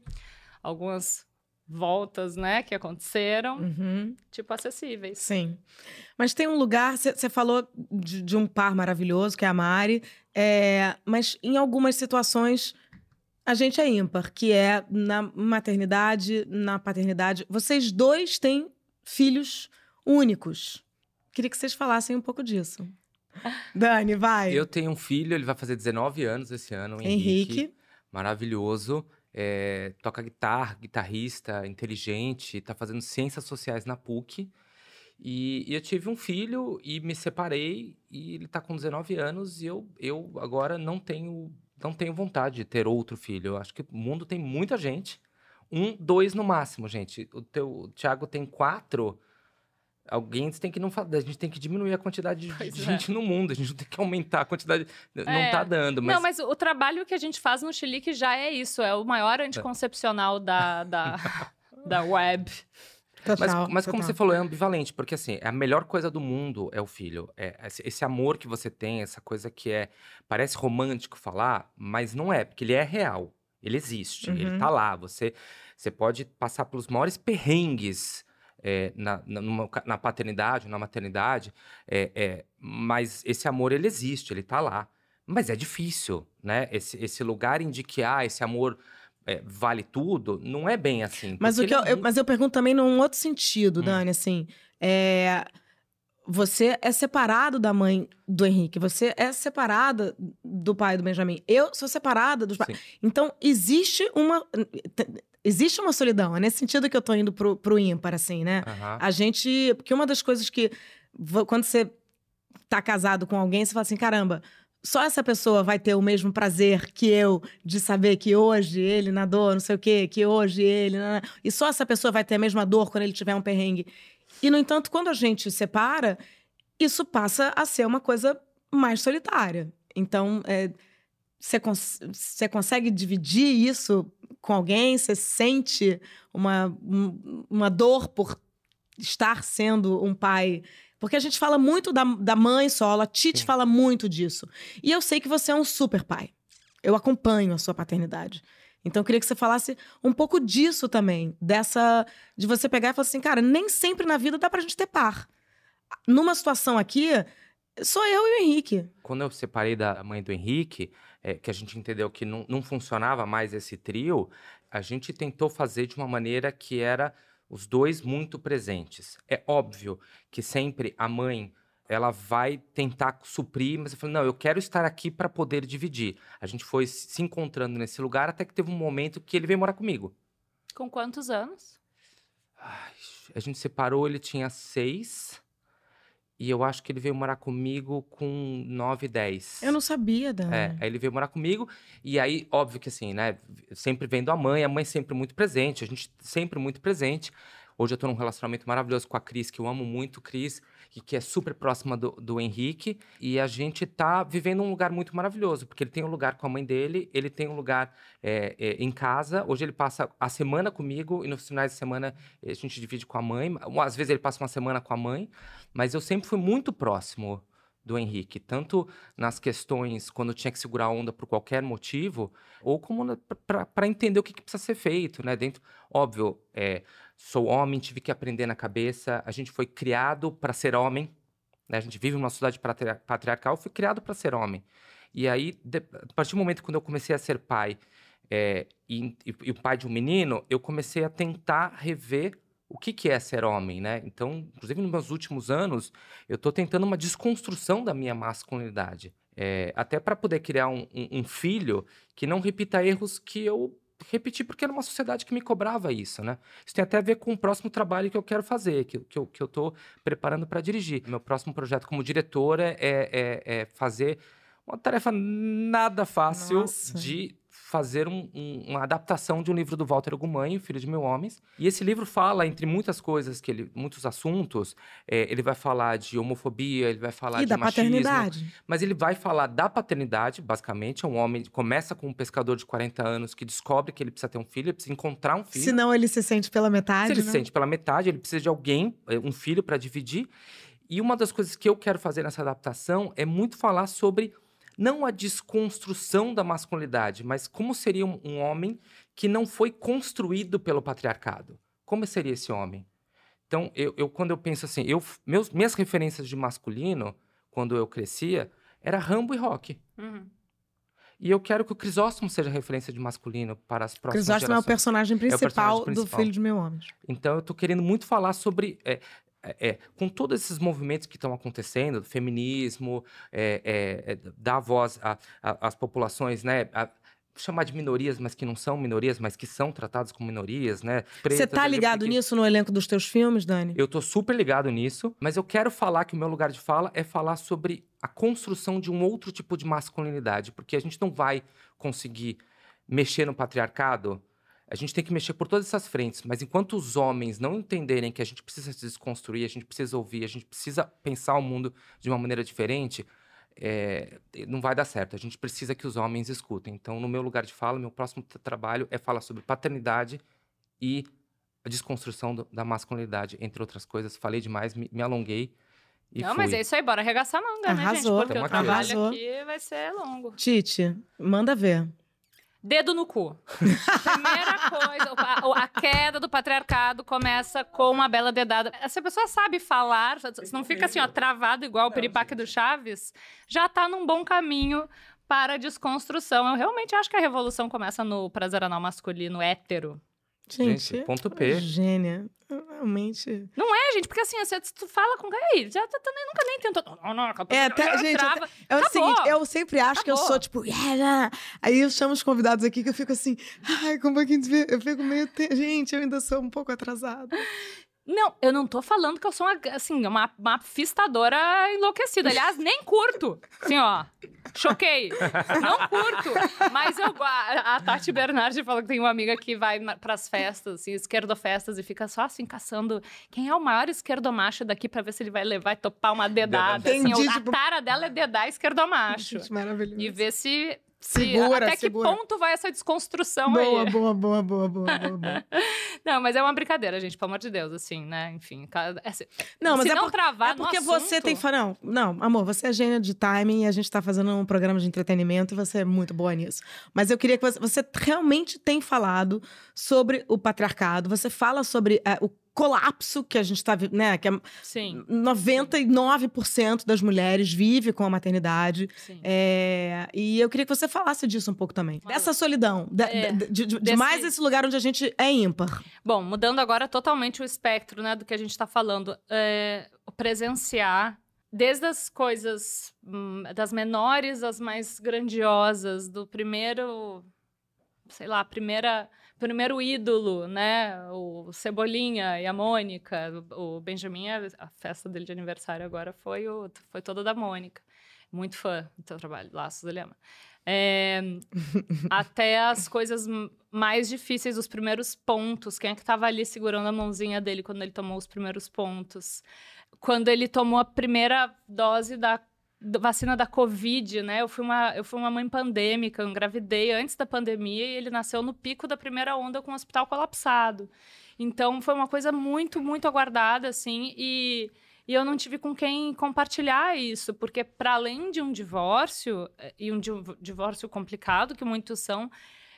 Speaker 2: algumas voltas, né, que aconteceram,
Speaker 1: Uhum.
Speaker 2: tipo acessíveis.
Speaker 1: Sim. Mas tem um lugar, você falou de, de um par maravilhoso, que é a Mari, é, mas em algumas situações a gente é ímpar, que é na maternidade, na paternidade. Vocês dois têm filhos únicos. Queria que vocês falassem um pouco disso. Dani, vai.
Speaker 3: Eu tenho um filho, ele vai fazer 19 anos esse ano, Henrique.
Speaker 1: Henrique.
Speaker 3: Maravilhoso. É, toca guitarra, guitarrista, inteligente, tá fazendo ciências sociais na PUC. E, e eu tive um filho e me separei e ele tá com 19 anos e eu, eu agora não tenho, não tenho vontade de ter outro filho. Eu acho que o mundo tem muita gente. Um, dois no máximo, gente. O teu o Thiago tem quatro. Alguém tem que não a gente tem que diminuir a quantidade de
Speaker 2: Pois é.
Speaker 3: gente no mundo. A gente não tem que aumentar a quantidade. Não
Speaker 2: É.
Speaker 3: tá dando, mas
Speaker 2: Não, mas o trabalho que a gente faz no Chilique já é isso, é o maior anticoncepcional da, da, da web.
Speaker 3: Mas,
Speaker 1: Total,
Speaker 3: mas como
Speaker 1: total.
Speaker 3: você falou, é ambivalente, porque assim, a melhor coisa do mundo é o filho. É esse, esse amor que você tem, essa coisa que é. Parece romântico falar, mas não é, porque ele é real. Ele existe,
Speaker 1: Uhum.
Speaker 3: ele tá lá. Você, você pode passar pelos maiores perrengues é, na, na, numa na paternidade, na maternidade, é, é, mas esse amor, ele existe, ele tá lá. Mas é difícil, né? Esse, esse lugar em que, ah, esse amor é, vale tudo, não é bem assim.
Speaker 1: Mas, o que eu,
Speaker 3: ele
Speaker 1: eu- mas eu pergunto também num outro sentido,
Speaker 3: Hum.
Speaker 1: Dani, assim. é, você é separado da mãe do Henrique, você é separada do pai do Benjamin. Eu sou separada dos pais. Então, existe uma. Existe uma solidão. É nesse sentido que eu tô indo pro, pro ímpar, assim, né?
Speaker 3: Aham.
Speaker 1: A gente. Porque uma das coisas que. Quando você tá casado com alguém, você fala assim: caramba, só essa pessoa vai ter o mesmo prazer que eu de saber que hoje ele nadou, não sei o quê, que hoje ele. E só essa pessoa vai ter a mesma dor quando ele tiver um perrengue. E, no entanto, quando a gente separa, isso passa a ser uma coisa mais solitária. Então, é, você cons- você consegue dividir isso com alguém? Você sente uma, um- uma dor por estar sendo um pai? Porque a gente fala muito da, da mãe solo, a Tite
Speaker 3: Sim.
Speaker 1: fala muito disso. E eu sei que você é um super pai. Eu acompanho a sua paternidade. Então eu queria que você falasse um pouco disso também, dessa de você pegar e falar assim, cara, nem sempre na vida dá pra gente ter par. Numa situação aqui, sou eu e o Henrique.
Speaker 3: Quando eu separei da mãe do Henrique, é, que a gente entendeu que não, não funcionava mais esse trio, a gente tentou fazer de uma maneira que era os dois muito presentes. É óbvio que sempre a mãe ela vai tentar suprir, mas eu falei, não, eu quero estar aqui para poder dividir. A gente foi se encontrando nesse lugar até que teve um momento que ele veio morar comigo.
Speaker 2: Com quantos anos?
Speaker 3: Ai, a gente separou, ele tinha seis. E eu acho que ele veio morar comigo com nove, dez.
Speaker 1: Eu não sabia, Dani.
Speaker 3: É, aí ele veio morar comigo, e aí, óbvio que assim, né? Sempre vendo a mãe, a mãe sempre muito presente, a gente sempre muito presente. Hoje eu tô num relacionamento maravilhoso com a Cris, que eu amo muito, Cris, e que é super próxima do, do Henrique. E a gente tá vivendo um lugar muito maravilhoso, porque ele tem um lugar com a mãe dele, ele tem um lugar é, é, em casa. Hoje ele passa a semana comigo, e nos finais de semana a gente divide com a mãe. Às vezes ele passa uma semana com a mãe, mas eu sempre fui muito próximo do Henrique, tanto nas questões quando tinha que segurar a onda por qualquer motivo, ou como para entender o que, que precisa ser feito, né? Dentro, óbvio, é, sou homem, tive que aprender na cabeça, a gente foi criado para ser homem, né? A gente vive numa sociedade patri- patriarcal, fui criado para ser homem. E aí, de- a partir do momento quando eu comecei a ser pai é, e, e- e o pai de um menino, eu comecei a tentar rever o que, que é ser homem, né? Então, inclusive nos meus últimos anos, eu estou tentando uma desconstrução da minha masculinidade. É, até para poder criar um, um- um filho que não repita erros que eu repeti porque era uma sociedade que me cobrava isso, né? Isso tem até a ver com o próximo trabalho que eu quero fazer, que, que, eu, que eu tô preparando para dirigir. Meu próximo projeto como diretor é, é, é fazer uma tarefa nada fácil
Speaker 1: Nossa.
Speaker 3: de fazer um- um- uma adaptação de um livro do Walter Gumanho, Filho de Mil Homens. E esse livro fala, entre muitas coisas, que ele, muitos assuntos, é, ele vai falar de homofobia, ele vai falar
Speaker 1: E
Speaker 3: de
Speaker 1: da
Speaker 3: machismo,
Speaker 1: paternidade.
Speaker 3: mas ele vai falar da paternidade, basicamente. É um homem, começa com um pescador de 40 anos que descobre que ele precisa ter um filho, ele precisa encontrar um filho.
Speaker 1: Senão ele se sente pela metade.
Speaker 3: Se ele
Speaker 1: né?
Speaker 3: se sente pela metade, ele precisa de alguém, eh, um filho para dividir. E uma das coisas que eu quero fazer nessa adaptação é muito falar sobre não a desconstrução da masculinidade, mas como seria um, um homem que não foi construído pelo patriarcado. Como seria esse homem? Então, eu, eu- quando eu penso assim, eu, meus, minhas referências de masculino, quando eu crescia, era Rambo e Rock.
Speaker 2: Uhum.
Speaker 3: E eu quero que o Crisóstomo seja referência de masculino para as próximas
Speaker 1: Crisóstomo é o
Speaker 3: gerações.
Speaker 1: personagem principal,
Speaker 3: personagem
Speaker 1: do
Speaker 3: principal.
Speaker 1: Filho de Mil Homens.
Speaker 3: Então eu tô querendo muito falar sobre. é, é, com todos esses movimentos que estão acontecendo, do feminismo, é, é, é, dar voz às populações, né? a- chamar de minorias, mas que não são minorias, mas que são tratadas como minorias, né?
Speaker 1: Você tá ligado
Speaker 3: LGBT.
Speaker 1: nisso no elenco dos teus filmes, Dani?
Speaker 3: Eu tô super ligado nisso, mas eu quero falar que o meu lugar de fala é falar sobre a construção de um outro tipo de masculinidade, porque a gente não vai conseguir mexer no patriarcado. A gente tem que mexer por todas essas frentes, mas enquanto os homens não entenderem que a gente precisa se desconstruir, a gente precisa ouvir, a gente precisa pensar o mundo de uma maneira diferente, é, não vai dar certo. A gente precisa que os homens escutem. Então, no meu lugar de fala, meu próximo tra- trabalho é falar sobre paternidade e a desconstrução do- da masculinidade, entre outras coisas. Falei demais, me, me alonguei e
Speaker 2: Não,
Speaker 3: fui.
Speaker 2: mas é isso aí, bora arregaçar a manga, né, gente?
Speaker 1: Arrasou.
Speaker 2: Porque
Speaker 3: Tamo
Speaker 2: o trabalho
Speaker 1: Arrasou.
Speaker 2: aqui vai ser longo.
Speaker 1: Tite, manda ver.
Speaker 2: Dedo no cu. Primeira coisa, a, a queda do patriarcado começa com uma bela dedada. Se a pessoa sabe falar, se não fica assim, ó, travado igual o piripaque do Chaves, já tá num bom caminho para a desconstrução. Eu realmente acho que a revolução começa no prazer anal masculino hétero.
Speaker 1: Gente,
Speaker 3: Gente, ponto P.
Speaker 1: Gênia. realmente.
Speaker 2: Não é, gente, porque assim, você, tu fala com. Ei, já tá, também nunca nem tentou. Não, não,
Speaker 1: É, até, gente,
Speaker 2: trava.
Speaker 1: É o
Speaker 2: Acabou.
Speaker 1: seguinte, eu sempre acho que eu
Speaker 2: Acabou.
Speaker 1: sou, tipo, yeah, yeah. aí eu chamo os convidados aqui que eu fico assim, ai, como é que a gente vê? Eu fico meio. te- Gente, eu ainda sou um pouco atrasada.
Speaker 2: Não, eu não tô falando que eu sou uma, assim, uma, uma fistadora enlouquecida. Aliás, nem curto. Assim, ó. Choquei. Não curto. Mas eu. A, a Tati Bernardi falou que tem uma amiga que vai pras festas, assim, esquerdofestas, e fica só assim, caçando quem é o maior esquerdomacho daqui pra ver se ele vai levar e topar uma dedada. Assim,
Speaker 1: Entendi,
Speaker 2: o-
Speaker 1: tipo-
Speaker 2: a tara dela é dedar esquerdomacho.
Speaker 1: Gente, maravilhoso.
Speaker 2: E ver se. Se-
Speaker 1: Segura,
Speaker 2: até
Speaker 1: segura.
Speaker 2: que ponto vai essa desconstrução
Speaker 1: Boa,
Speaker 2: aí.
Speaker 1: boa, boa, boa, boa, boa, boa.
Speaker 2: Não, mas é uma brincadeira, gente, pelo amor de Deus, assim, né? Enfim. é assim,
Speaker 1: Não, mas é
Speaker 2: não
Speaker 1: por-
Speaker 2: travar
Speaker 1: É porque você tem. Não, não, amor, você é gênia de timing e a gente tá fazendo um programa de entretenimento e você é muito boa nisso. Mas eu queria que você. Você realmente tem falado sobre o patriarcado, você fala sobre é, o colapso que a gente tá vivendo, né? Que é
Speaker 2: Sim,
Speaker 1: 99% das mulheres vive com a maternidade. É, e eu queria que você falasse disso um pouco também.
Speaker 2: Claro.
Speaker 1: Dessa solidão. de-
Speaker 2: É,
Speaker 1: de, de- de
Speaker 2: desse-
Speaker 1: mais esse lugar onde a gente é ímpar.
Speaker 2: Bom, mudando agora totalmente o espectro, né, do que a gente tá falando. É, o presenciar, desde as coisas hum, das menores às mais grandiosas, do primeiro, sei lá, primeira, primeiro ídolo, né, o Cebolinha e a Mônica, o, Benjamin, a, festa dele de aniversário agora foi, o, foi toda da Mônica. Muito fã do teu trabalho, Laços do Lema. É, até as coisas mais difíceis, os primeiros pontos. Quem é que estava ali segurando a mãozinha dele quando ele tomou os primeiros pontos? Quando ele tomou a primeira dose da vacina da Covid, né? Eu fui, uma, eu fui uma mãe pandêmica, eu engravidei antes da pandemia e ele nasceu no pico da primeira onda com o hospital colapsado. Então, foi uma coisa muito, muito aguardada, assim, e, e eu não tive com quem compartilhar isso, porque para além de um divórcio, eh, e um div- divórcio complicado, que muitos são,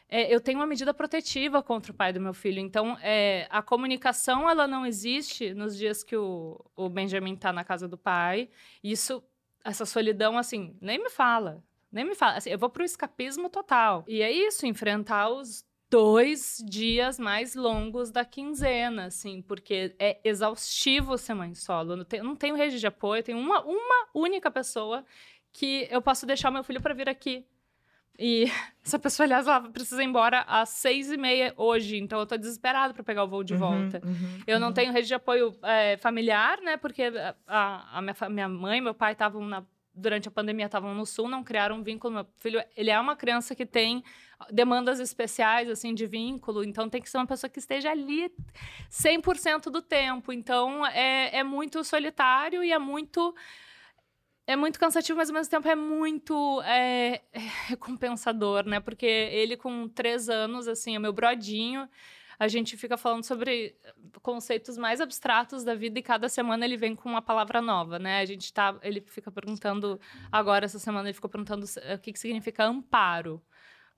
Speaker 2: é, eu tenho uma medida protetiva contra o pai do meu filho. Então, é, a comunicação, ela não existe nos dias que o, o Benjamin está na casa do pai. Isso, essa solidão, assim, nem me fala. Nem me fala. Assim, eu vou pro escapismo total. E é isso, enfrentar os dois dias mais longos da quinzena, assim, porque é exaustivo ser mãe solo. Eu não tenho, não tenho rede de apoio, tenho uma, uma única pessoa que eu posso deixar meu filho para vir aqui. E essa pessoa, aliás, ela precisa ir embora às seis e meia hoje, então eu tô desesperada para pegar o voo de
Speaker 1: Uhum,
Speaker 2: volta.
Speaker 1: uhum,
Speaker 2: Eu não
Speaker 1: uhum.
Speaker 2: tenho rede de apoio é, familiar, né? Porque a, a- minha, minha mãe e meu pai estavam na durante a pandemia estavam no sul, não criaram um vínculo. Meu filho, ele é uma criança que tem demandas especiais assim de vínculo, então tem que ser uma pessoa que esteja ali 100% do tempo. Então é, é muito solitário e é muito é muito cansativo, mas ao mesmo tempo é muito é, é recompensador, né? Porque ele com três anos, assim, é meu brodinho. A gente fica falando sobre conceitos mais abstratos da vida e cada semana ele vem com uma palavra nova, né? A gente tá, ele fica perguntando agora essa semana ele ficou perguntando o que, que significa amparo.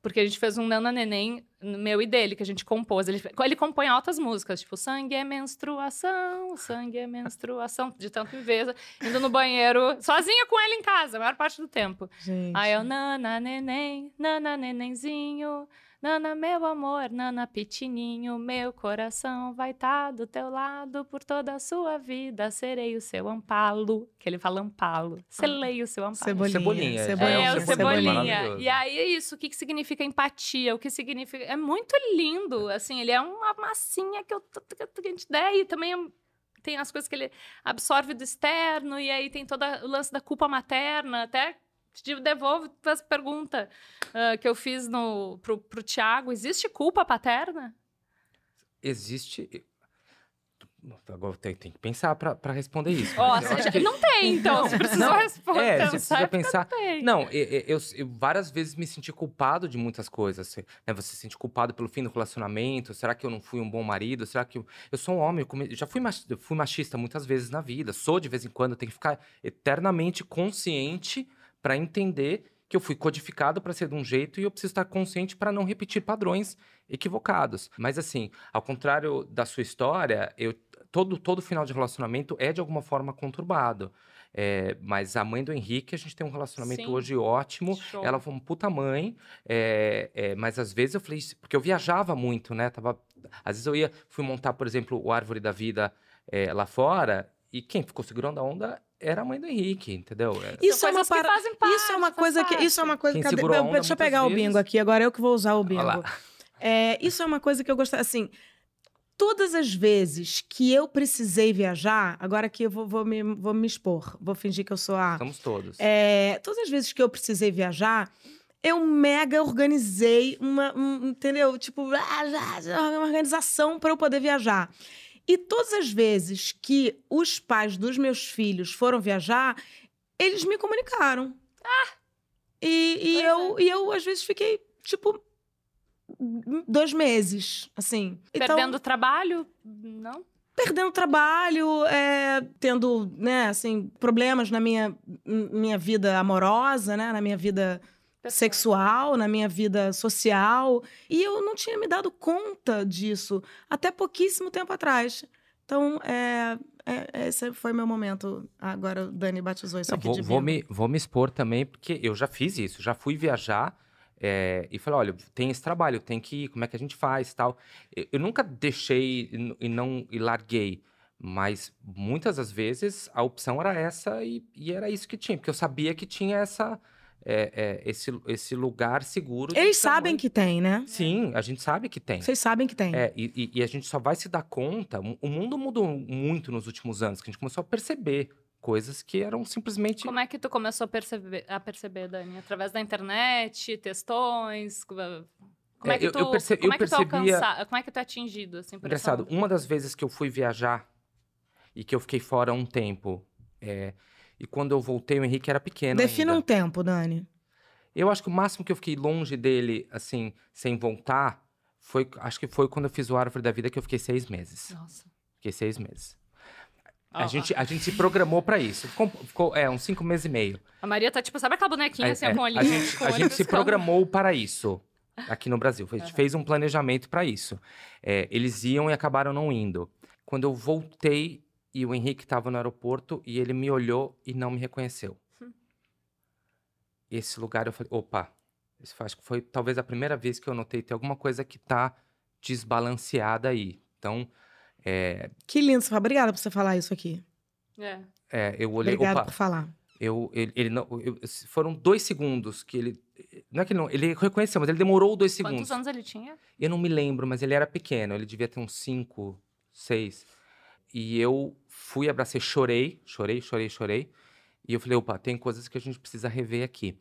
Speaker 2: Porque a gente fez um Nana Neném meu e dele, que a gente compôs. Ele, ele compõe altas músicas, tipo, sangue é menstruação, sangue é menstruação, de tanto me ver, indo no banheiro, sozinha com ele em casa, a maior parte do tempo.
Speaker 1: Gente.
Speaker 2: Aí eu, nana neném, nana nenenzinho, nana meu amor, nana pitininho, meu coração vai estar do teu lado por toda a sua vida, serei o seu ampalo, que ele fala ampalo, selei o seu ampalo.
Speaker 1: Cebolinha.
Speaker 3: Cebolinha,
Speaker 1: Cebolinha.
Speaker 2: É, o
Speaker 3: o Cebolinha é
Speaker 2: Cebolinha.
Speaker 3: maravilhoso.
Speaker 2: E aí é isso. O que, que significa empatia? O que significa. É muito lindo. Assim, ele é uma massinha que eu que a gente der e também é- tem as coisas que ele absorve do externo, e aí tem todo o lance da culpa materna, até. Te devolvo essa pergunta ah, que eu fiz no, pro, pro Tiago. Existe culpa paterna?
Speaker 3: Existe. Agora tem, tem que pensar pra responder isso. Eu
Speaker 2: já-
Speaker 3: que-
Speaker 2: não tem, então. Você precisa
Speaker 3: Não,
Speaker 2: responder.
Speaker 3: é, você precisa pensar. Não, e- e- eu, eu várias vezes me senti culpado de muitas coisas. Você, né, você se sente culpado pelo fim do relacionamento? Será que eu não fui um bom marido? Será que eu, eu sou um homem? Eu come- já fui, mach- eu fui machista muitas vezes na vida. Sou de vez em quando. Eu tenho que ficar eternamente consciente para entender que eu fui codificado para ser de um jeito e eu preciso estar consciente para não repetir padrões equivocados. Mas assim, ao contrário da sua história, eu todo todo final de relacionamento é de alguma forma conturbado. É, mas a mãe do Henrique, a gente tem um relacionamento
Speaker 2: Sim.
Speaker 3: hoje ótimo.
Speaker 2: Show.
Speaker 3: Ela foi uma puta mãe, é, é, mas às vezes eu falei, porque eu viajava muito, né? Tava Às vezes eu ia, fui montar, por exemplo, o Árvore da Vida é, lá fora, e quem ficou segurando a onda era a mãe do Henrique, entendeu? É,
Speaker 1: Isso é uma
Speaker 2: para...
Speaker 1: para... isso é uma coisa que isso é uma coisa
Speaker 3: Quem
Speaker 1: que
Speaker 3: segurou
Speaker 1: deixa eu pegar
Speaker 3: muitas
Speaker 1: o bingo
Speaker 3: vezes-
Speaker 1: aqui agora eu que vou usar o bingo.
Speaker 3: Olha lá.
Speaker 1: É, isso é uma coisa que eu gosto assim. Todas as vezes que eu precisei viajar, agora aqui eu vou, vou me, vou me expor, vou fingir que eu sou a.
Speaker 3: Somos todos.
Speaker 1: É, todas as vezes que eu precisei viajar, eu mega organizei uma, um, entendeu? Tipo, ah, já- já, uma organização para eu poder viajar. E todas as vezes que os pais dos meus filhos foram viajar, eles me comunicaram. E, e
Speaker 2: Pois
Speaker 1: eu, e eu, às vezes, fiquei, tipo, dois meses, assim. Então,
Speaker 2: Perdendo trabalho? Não?
Speaker 1: perdendo trabalho, é, tendo, né, assim, problemas na minha, minha vida amorosa, né, na minha vida sexual, na minha vida social, e eu não tinha me dado conta disso até pouquíssimo tempo atrás. Então, é, é- esse foi meu momento. Agora o Dani batizou isso
Speaker 3: Não,
Speaker 1: aqui
Speaker 3: vou,
Speaker 1: de
Speaker 3: vou me, vou me expor também, porque eu já fiz isso, já fui viajar é, e falei, olha, tem esse trabalho, tem que ir, como é que a gente faz tal. Eu, eu nunca deixei e e não e larguei, mas muitas das vezes a opção era essa e, e era isso que tinha, porque eu sabia que tinha essa, é, é, esse, esse lugar seguro.
Speaker 1: Eles sabem que tem, né?
Speaker 3: Sim, a gente sabe que tem.
Speaker 1: Vocês sabem que tem.
Speaker 3: É, e, e- e a gente só vai se dar conta. O mundo mudou muito nos últimos anos, que a gente começou a perceber coisas que eram simplesmente.
Speaker 2: Como é que tu começou a perceber, a perceber Dani? Através da internet, textões? Como é
Speaker 3: É,
Speaker 2: que
Speaker 3: eu-
Speaker 2: tu,
Speaker 3: eu perce-
Speaker 2: como é que tu
Speaker 3: percebia-
Speaker 2: alcança, como é que tu é atingido, assim,
Speaker 3: Engraçado, uma das vezes que eu fui viajar e que eu fiquei fora um tempo, é, e quando eu voltei, o Henrique era pequeno.
Speaker 1: Defina um tempo, Dani.
Speaker 3: Eu acho que o máximo que eu fiquei longe dele, assim, sem voltar, foi. Acho que foi quando eu fiz o Árvore da Vida, que eu fiquei seis meses.
Speaker 2: Nossa.
Speaker 3: Fiquei seis meses. A, gente, a gente se programou pra isso. Ficou, ficou, é, uns cinco meses e meio.
Speaker 2: A Maria tá tipo, sabe aquela bonequinha
Speaker 3: É,
Speaker 2: assim,
Speaker 3: é,
Speaker 2: com olhinho?
Speaker 3: a gente,
Speaker 2: com
Speaker 3: a gente se programou para isso aqui no Brasil. A gente
Speaker 2: Aham.
Speaker 3: fez um planejamento para isso. É, eles iam e acabaram não indo. Quando eu voltei e o Henrique estava no aeroporto e ele me olhou e não me reconheceu.
Speaker 2: Hum.
Speaker 3: Esse lugar eu falei, opa, esse foi, acho que foi talvez a primeira vez que eu notei tem alguma coisa que tá desbalanceada aí. Então, é,
Speaker 1: Que lindo. Obrigada por você falar isso aqui.
Speaker 2: É.
Speaker 3: é, eu olhei,
Speaker 1: Obrigada
Speaker 3: opa,
Speaker 1: por falar.
Speaker 3: eu, ele, ele não, eu- foram dois segundos que ele, não é que ele não, ele reconheceu, mas ele demorou dois segundos.
Speaker 2: Quantos anos ele tinha?
Speaker 3: Eu não me lembro, mas ele era pequeno, ele devia ter uns cinco, seis. E eu fui, abracei, chorei, chorei, chorei, chorei. E eu falei, opa, tem coisas que a gente precisa rever aqui.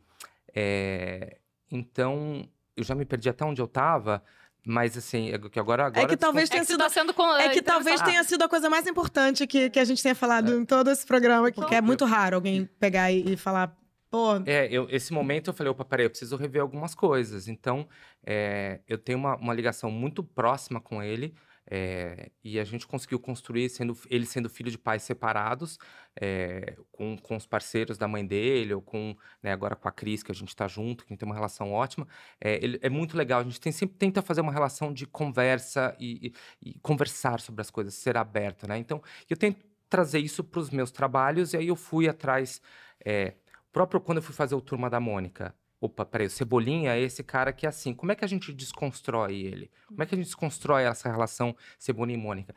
Speaker 3: É, então, eu já me perdi até onde eu tava, mas assim, é que agora... agora
Speaker 1: É que talvez
Speaker 2: É
Speaker 1: tenha
Speaker 2: que tu
Speaker 1: sido
Speaker 2: tá sendo com,
Speaker 1: É que talvez
Speaker 2: entrevistado.
Speaker 1: tenha sido a coisa mais importante que, que a gente tenha falado em todo esse programa aqui, porque é muito raro alguém pegar e, e falar, pô,
Speaker 3: É, eu, esse momento eu falei, opa, peraí, eu preciso rever algumas coisas. Então, é, eu tenho uma, uma ligação muito próxima com ele. É, e a gente conseguiu construir, sendo, ele sendo filho de pais separados, é, com, com os parceiros da mãe dele, ou com, né, agora com a Cris, que a gente tá junto, que a gente tem uma relação ótima. É, ele- é muito legal, a gente tem, sempre tenta fazer uma relação de conversa e, e- e conversar sobre as coisas, ser aberto, né? Então, eu tento trazer isso para os meus trabalhos, e aí eu fui atrás. é, próprio quando eu fui fazer o Turma da Mônica. Opa, peraí, o Cebolinha é esse cara que é assim. Como é que a gente desconstrói ele? Como é que a gente desconstrói essa relação Cebolinha e Mônica?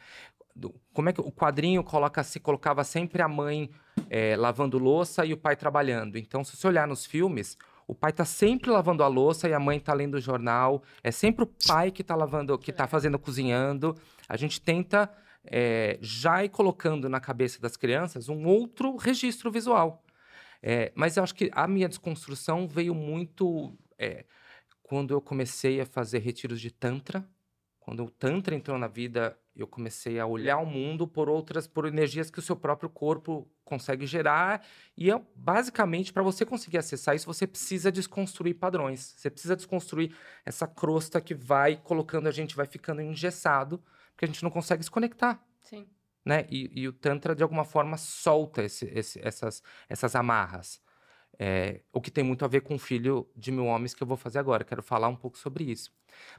Speaker 3: Como é que o quadrinho coloca, se colocava sempre a mãe é, lavando louça e o pai trabalhando? Então, se você olhar nos filmes, o pai tá sempre lavando a louça e a mãe tá lendo o jornal. É sempre o pai que tá lavando, que tá fazendo cozinhando. A gente tenta é, já ir colocando na cabeça das crianças um outro registro visual. É, mas eu acho que a minha desconstrução veio muito é, quando eu comecei a fazer retiros de Tantra. Quando o Tantra entrou na vida, eu comecei a olhar o mundo por outras, por energias que o seu próprio corpo consegue gerar. E é, basicamente, para você conseguir acessar isso, você precisa desconstruir padrões. Você precisa desconstruir essa crosta que vai colocando a gente, vai ficando engessado, porque a gente não consegue se conectar
Speaker 2: Sim.
Speaker 3: Né? E, e o Tantra, de alguma forma, solta esse- esse- essas, essas amarras. É, o que tem muito a ver com o filho de mil homens que eu vou fazer agora. Quero falar um pouco sobre isso.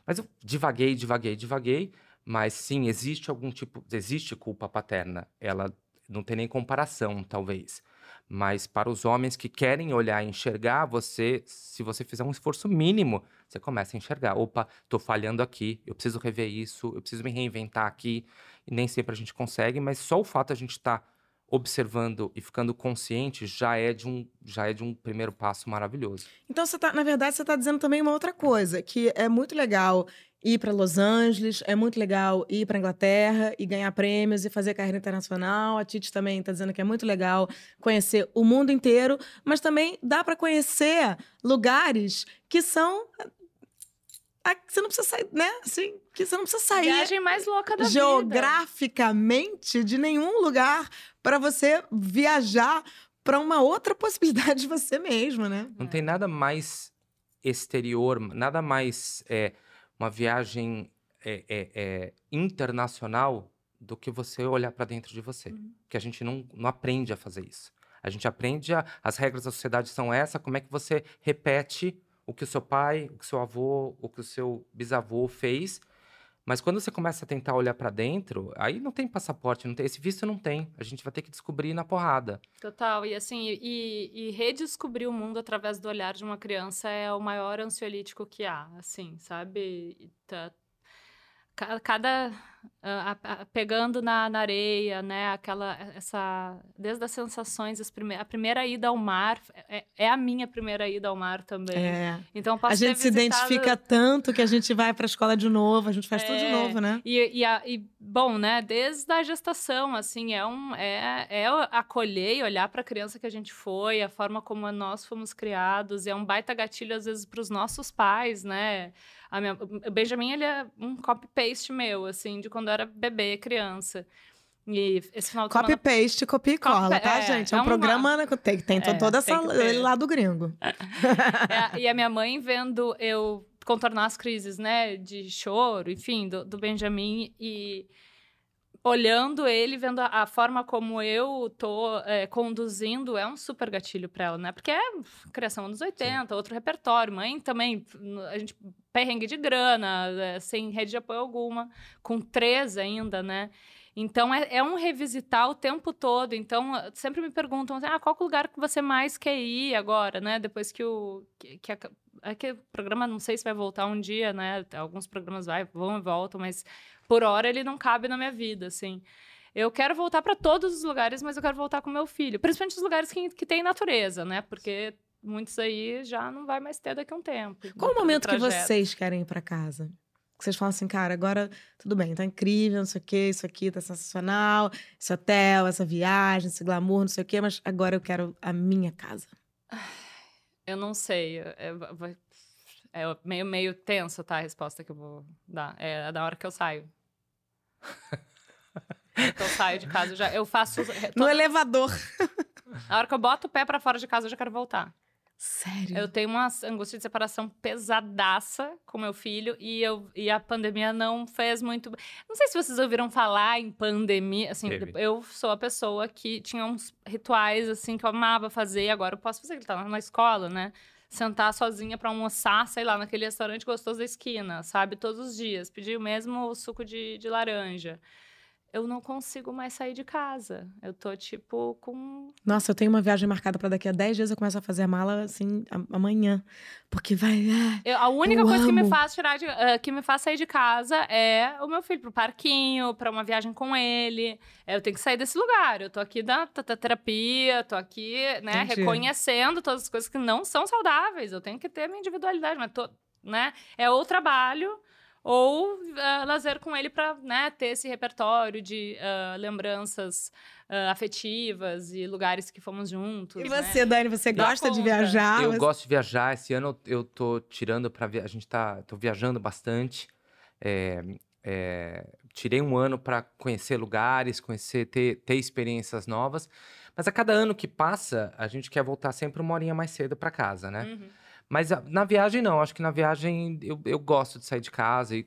Speaker 3: Mas eu divaguei, divaguei, divaguei. Mas sim, existe algum tipo. Existe culpa paterna. Ela não tem nem comparação, talvez. Mas para os homens que querem olhar e enxergar, você, se você fizer um esforço mínimo, você começa a enxergar. Opa, tô falhando aqui, eu preciso rever isso, eu preciso me reinventar aqui. E nem sempre a gente consegue, mas só o fato de a gente estar tá observando e ficando consciente já é de um já é de um primeiro passo maravilhoso.
Speaker 1: Então você tá, na verdade, você está dizendo também uma outra coisa, que é muito legal ir para Los Angeles, é muito legal ir para Inglaterra e ganhar prêmios e fazer carreira internacional. A Titi também está dizendo que é muito legal conhecer o mundo inteiro, mas também dá para conhecer lugares que são você não precisa sair, né? Assim, que você não precisa sair.
Speaker 2: Viagem mais louca da
Speaker 1: geograficamente
Speaker 2: vida.
Speaker 1: de nenhum lugar para você viajar para uma outra possibilidade de você mesmo, né?
Speaker 3: Não é. tem nada mais exterior, nada mais é, uma viagem é, é, é internacional do que você olhar para dentro de você. Uhum. Que a gente não, não aprende a fazer isso. A gente aprende, a, as regras da sociedade são essa, como é que você repete o que o seu pai, o que o seu avô, o que o seu bisavô fez mas quando você começa a tentar olhar para dentro, aí não tem passaporte, não tem, esse visto não tem. A gente vai ter que descobrir na porrada.
Speaker 2: Total. E assim, e, e redescobrir o mundo através do olhar de uma criança é o maior ansiolítico que há, assim, sabe? Tá, cada uh, pegando na, na, areia, né? Aquela essa desde as sensações, as prime a primeira ida ao mar é, é, a minha primeira ida ao mar também.
Speaker 1: É.
Speaker 2: Então
Speaker 1: a gente se identifica tanto que a gente vai para a escola de novo, a gente faz é. tudo de é. novo, né?
Speaker 2: E, e, a, e, bom, né? Desde a gestação, assim, é um é, é acolher e olhar para a criança que a gente foi, a forma como nós fomos criados, e é um baita gatilho às vezes para os nossos pais, né? A minha, o Benjamin, ele é um copy-paste meu, assim, de quando eu era bebê, criança. E esse final de
Speaker 1: Copy semana... paste, copia e cola, tá, é, gente? É, é um programa né, tem, tem é, toda essa lá do gringo.
Speaker 2: É, e a minha mãe vendo eu contornar as crises, né, de choro, enfim, do, do Benjamin e olhando ele, vendo a, a, forma como eu tô é, conduzindo, é um super gatilho para ela, né? Porque é criação dos 80, Sim. outro repertório. Mãe também, a gente perrengue de grana, é, sem rede de apoio alguma, com três ainda, né? Então, é, é, um revisitar o tempo todo. Então, sempre me perguntam, assim, ah, qual lugar que você mais quer ir agora, né? Depois que o... Que, que a, é que o programa, não sei se vai voltar um dia, né? Alguns programas vai, vão e voltam, mas por hora ele não cabe na minha vida, assim. Eu quero voltar para todos os lugares, mas eu quero voltar com meu filho. Principalmente os lugares que, que tem natureza, né? Porque muitos aí já não vai mais ter daqui a um tempo.
Speaker 1: Qual o momento que vocês querem ir para casa? Vocês falam assim, cara, agora tudo bem, tá incrível, não sei o quê, isso aqui tá sensacional, esse hotel, essa viagem, esse glamour, não sei o quê, mas agora eu quero a minha casa.
Speaker 2: Eu não sei. É, é meio, meio tenso, tá? A resposta que eu vou dar. É da hora que eu saio. eu saio de casa, eu já, eu faço...
Speaker 1: No elevador.
Speaker 2: Na hora que eu boto o pé para fora de casa, eu já quero voltar.
Speaker 1: Sério?
Speaker 2: Eu tenho uma angústia de separação pesadaça com meu filho e, eu, e a pandemia não fez muito. Não sei se vocês ouviram falar em pandemia. Assim, Teve. eu sou a pessoa que tinha uns rituais assim que eu amava fazer. Agora eu posso fazer, ele tá na escola, né? Sentar sozinha para almoçar, sei lá, naquele restaurante gostoso da esquina, sabe? Todos os dias. Pedir o mesmo suco de, de laranja eu não consigo mais sair de casa. Eu tô, tipo, com.
Speaker 1: Nossa, eu tenho uma viagem marcada para daqui a 10 dias, eu começo a fazer a mala, assim, amanhã. Porque vai. Ah,
Speaker 2: eu, a única coisa amo. que me faz tirar de, uh, que me faz sair de casa é o meu filho pro parquinho, para uma viagem com ele. Eu tenho que sair desse lugar. Eu tô aqui da, da terapia, tô aqui, né, Entendi. reconhecendo todas as coisas que não são saudáveis. Eu tenho que ter minha individualidade, mas tô, né? É o trabalho ou uh, lazer com ele para né, ter esse repertório de uh, lembranças uh, afetivas e lugares que fomos juntos.
Speaker 1: E
Speaker 2: né?
Speaker 1: você, Dani, você gosta de viajar?
Speaker 3: Eu mas... gosto de viajar. Esse ano eu tô tirando para a gente tá, tô viajando bastante. É, é, tirei um ano para conhecer lugares, conhecer, ter, ter experiências novas. Mas a cada ano que passa, a gente quer voltar sempre uma horinha mais cedo para casa, né? Uhum. Mas a, na viagem, não. Acho que na viagem eu, eu gosto de sair de casa. E,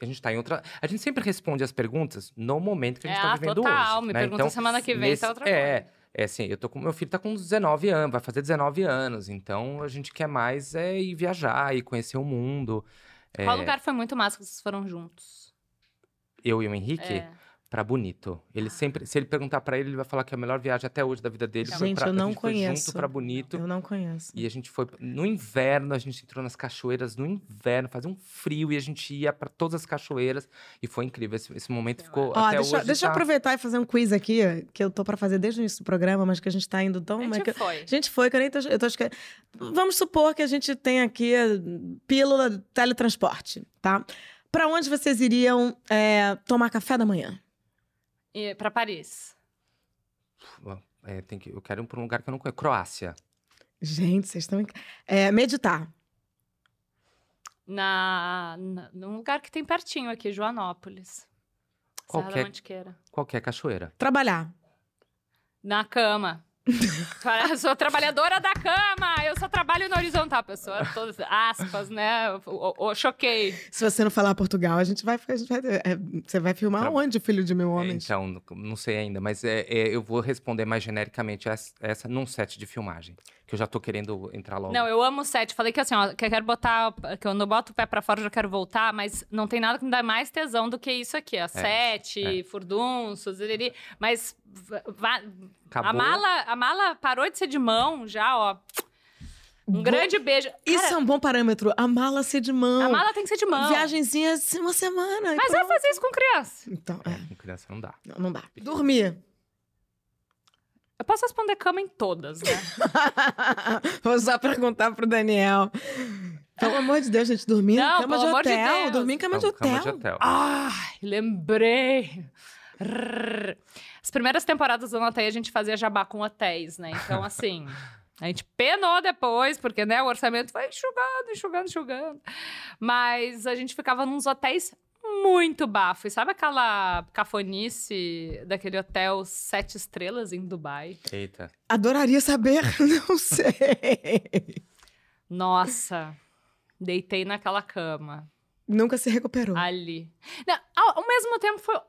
Speaker 3: a gente tá em outra. A gente sempre responde as perguntas no momento que a gente é, tá vivendo
Speaker 2: total.
Speaker 3: hoje.
Speaker 2: Me
Speaker 3: né?
Speaker 2: pergunta então, semana que vem, nesse, tá outra é,
Speaker 3: coisa. É, assim, eu tô com. Meu filho tá com 19 anos, vai fazer 19 anos. Então a gente quer mais é ir viajar e conhecer o mundo.
Speaker 2: Qual é... lugar foi muito massa que vocês foram juntos?
Speaker 3: Eu e o Henrique? É. Pra Bonito. Ele sempre, se ele perguntar pra ele, ele vai falar que a melhor viagem até hoje da vida dele foi
Speaker 1: Gente,
Speaker 3: pra,
Speaker 1: eu não
Speaker 3: a gente foi
Speaker 1: conheço.
Speaker 3: junto pra Bonito.
Speaker 1: Eu não conheço.
Speaker 3: E a gente foi no inverno, a gente entrou nas cachoeiras no inverno, fazia um frio e a gente ia pra todas as cachoeiras e foi incrível. Esse, esse momento ficou
Speaker 1: Ó,
Speaker 3: até
Speaker 1: deixa,
Speaker 3: hoje.
Speaker 1: deixa eu
Speaker 3: tá-
Speaker 1: aproveitar e fazer um quiz aqui, que eu tô pra fazer desde o início do programa, mas que a gente tá indo tão.
Speaker 2: A gente
Speaker 1: que-
Speaker 2: foi.
Speaker 1: A gente foi, que eu nem tô, eu tô esque- Vamos supor que a gente tem aqui a pílula de teletransporte, tá? Pra onde vocês iriam é, tomar café da manhã?
Speaker 2: Pra Paris.
Speaker 3: É, tem que, eu quero ir pra um lugar que eu não conheço. Croácia.
Speaker 1: Gente, vocês estão. É, meditar.
Speaker 2: Na, na, num lugar que tem pertinho aqui, Joanópolis. Serra
Speaker 3: Qualquer-
Speaker 2: da Mantiqueira.
Speaker 3: Qualquer cachoeira.
Speaker 1: Trabalhar.
Speaker 2: Na cama. Eu sou trabalhadora da cama! Eu só trabalho no horizontal, pessoa. Todas aspas, né? O, o- o- choquei.
Speaker 1: Se você não falar Portugal, a gente vai. A gente vai é, você vai filmar
Speaker 3: Tra-
Speaker 1: onde, filho de mil
Speaker 3: É,
Speaker 1: homens?
Speaker 3: então, não- não sei ainda, mas é, é, eu vou responder mais genericamente essa, essa num set de filmagem. Que eu já tô querendo entrar logo.
Speaker 2: Não, eu amo o set. Falei que assim, ó, que eu quero botar. Que quando eu boto o pé pra fora, eu já quero voltar, mas não tem nada que me dá mais tesão do que isso aqui, ó. Set,
Speaker 3: é.
Speaker 2: furdunços. Mas
Speaker 3: Acabou.
Speaker 2: a mala, a mala parou de ser de mão já, ó. Um
Speaker 1: Bo-
Speaker 2: grande beijo.
Speaker 1: Isso
Speaker 2: Cara,
Speaker 1: é um bom parâmetro. A mala ser de mão.
Speaker 2: a mala tem que ser de mão.
Speaker 1: Viagenzinha assim, uma semana.
Speaker 2: Mas vai
Speaker 1: pronto.
Speaker 2: fazer isso com criança.
Speaker 1: Então, é.
Speaker 3: Com criança não dá.
Speaker 1: Não, não dá. Dormir.
Speaker 2: Eu posso responder cama em todas, né?
Speaker 1: Vou só perguntar pro Daniel. Pelo amor de Deus, gente, dormir
Speaker 2: Não,
Speaker 1: em cama de
Speaker 2: pelo amor de
Speaker 1: hotel.
Speaker 2: Deus.
Speaker 1: dormir em cama de
Speaker 3: Não,
Speaker 1: hotel.
Speaker 3: Cama de hotel.
Speaker 2: Ai, lembrei. Rrr. As primeiras temporadas do Notei a gente fazia jabá com hotéis, né? Então, assim, a gente penou depois, porque né, o orçamento vai enxugando, enxugando, enxugando. Mas a gente ficava nos hotéis muito bafo. E sabe aquela cafonice daquele hotel sete estrelas em Dubai?
Speaker 3: Eita.
Speaker 1: Adoraria saber, não sei.
Speaker 2: Nossa, deitei naquela cama.
Speaker 1: Nunca se recuperou.
Speaker 2: ali. Não, ao, ao mesmo tempo foi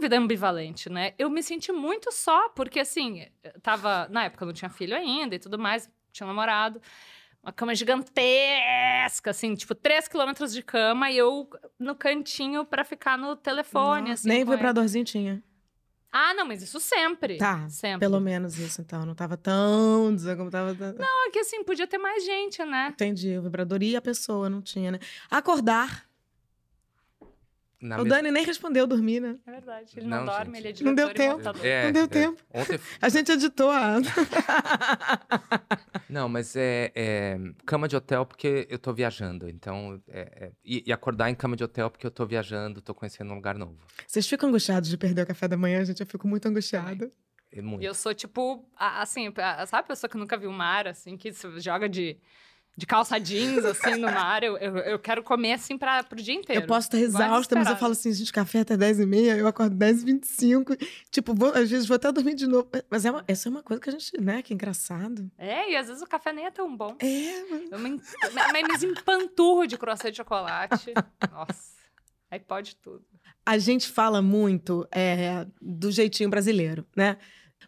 Speaker 2: vida ambivalente, né? Eu me senti muito só, porque assim, tava. Na época eu não tinha filho ainda e tudo mais, tinha um namorado. Uma cama gigantesca, assim, tipo, 3 quilômetros de cama e eu no cantinho pra ficar no telefone,
Speaker 1: Nossa,
Speaker 2: assim.
Speaker 1: Nem vibradorzinho tinha.
Speaker 2: Ah, não, mas isso sempre.
Speaker 1: Tá,
Speaker 2: Sempre.
Speaker 1: Pelo menos isso, então. Não tava tão... Como tava...
Speaker 2: Não, é que assim, podia ter mais gente, né?
Speaker 1: Entendi. O vibrador e a pessoa não tinha, né? Acordar.
Speaker 3: Na
Speaker 1: o
Speaker 3: mesma-
Speaker 1: Dani nem respondeu dormir, né?
Speaker 2: É verdade. Ele não,
Speaker 3: Não,
Speaker 2: dorme,
Speaker 3: gente.
Speaker 2: ele é diretor
Speaker 1: Não deu tempo.
Speaker 3: É,
Speaker 1: Não deu
Speaker 3: é.
Speaker 1: tempo.
Speaker 3: Ontem.
Speaker 1: A gente editou a...
Speaker 3: Não, mas é, é cama de hotel porque eu tô viajando. Então, é- é- e, e acordar em cama de hotel porque eu tô viajando, tô conhecendo um lugar novo.
Speaker 1: Vocês ficam angustiados de perder o café da manhã? Gente, eu fico muito angustiada.
Speaker 3: É muito.
Speaker 2: E eu sou, tipo, assim, a- sabe a pessoa que nunca viu o mar, assim, que se joga de, de calça jeans, assim, no mar? Eu, eu, eu quero comer, assim, pra, pro dia inteiro.
Speaker 1: Eu posso estar exausta, mas eu falo assim, gente, café até 10h30, eu acordo 10h25. Tipo, vou- às vezes vou até dormir de novo. Mas é uma, essa é uma coisa que a gente, né, que é engraçado.
Speaker 2: É, e às vezes o café nem é tão bom.
Speaker 1: É, mas...
Speaker 2: Eu me, me, me empanturro de croissant de chocolate. Nossa, aí pode tudo.
Speaker 1: A gente fala muito é, do jeitinho brasileiro, né?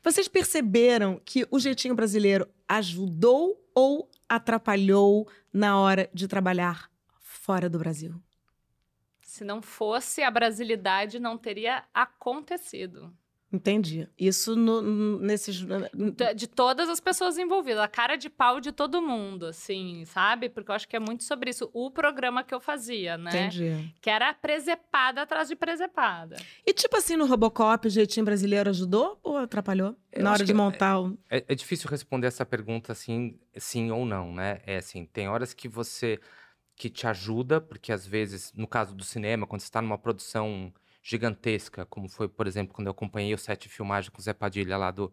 Speaker 1: Vocês perceberam que o jeitinho brasileiro ajudou ou atrapalhou na hora de trabalhar fora do Brasil?
Speaker 2: Se não fosse a brasilidade, não teria acontecido.
Speaker 1: Entendi. Isso no- nesses.
Speaker 2: De, de todas as pessoas envolvidas, a cara de pau de todo mundo, assim, sabe? Porque eu acho que é muito sobre isso. O programa que eu fazia, né?
Speaker 1: Entendi.
Speaker 2: Que era presepada atrás de presepada.
Speaker 1: E tipo assim, no Robocop, o jeitinho brasileiro ajudou ou atrapalhou?
Speaker 3: Eu
Speaker 1: na hora de
Speaker 3: que-
Speaker 1: montar o.
Speaker 3: É, é difícil responder essa pergunta assim, sim ou não, né? É assim, tem horas que você que te ajuda, porque às vezes, no caso do cinema, quando você está numa produção gigantesca, como foi, por exemplo, quando eu acompanhei o set de filmagem com o Zé Padilha lá do,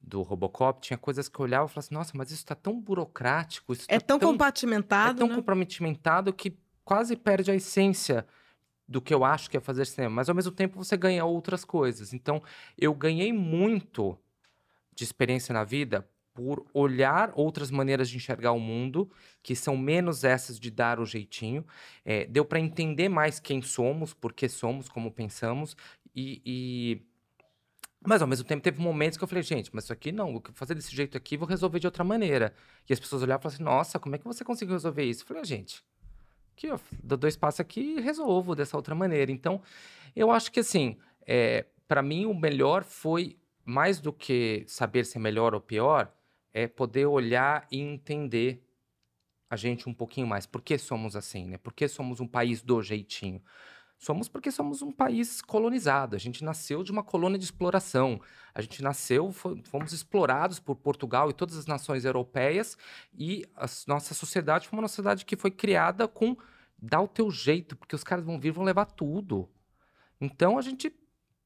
Speaker 3: do Robocop, tinha coisas que eu olhava e falava assim, nossa, mas isso tá tão burocrático, isso
Speaker 1: É
Speaker 3: tá
Speaker 1: tão,
Speaker 3: é
Speaker 1: compartimentado.
Speaker 3: tão
Speaker 1: né?
Speaker 3: comprometimentado que quase perde a essência do que eu acho que é fazer cinema. Mas ao mesmo tempo você ganha outras coisas. Então eu ganhei muito de experiência na vida por olhar outras maneiras de enxergar o mundo, que são menos essas de dar o jeitinho. É, deu para entender mais quem somos, por que somos, como pensamos. E, e- Mas ao mesmo tempo teve momentos que eu falei, gente, mas isso aqui não, vou fazer desse jeito aqui, vou resolver de outra maneira. E as pessoas olhavam e falavam assim, nossa, como é que você conseguiu resolver isso? Eu falei, ah, gente, aqui, ó, dou dois passos aqui e resolvo dessa outra maneira. Então, eu acho que assim, é, para mim, o melhor foi, mais do que saber se é melhor ou pior, é poder olhar e entender a gente um pouquinho mais. Por que somos assim, né? Por que somos um país do jeitinho? Somos porque somos um país colonizado. A gente nasceu de uma colônia de exploração. A gente nasceu, fomos explorados por Portugal e todas as nações europeias. E a nossa sociedade foi uma sociedade que foi criada com dá o teu jeito, porque os caras vão vir vão levar tudo. Então a gente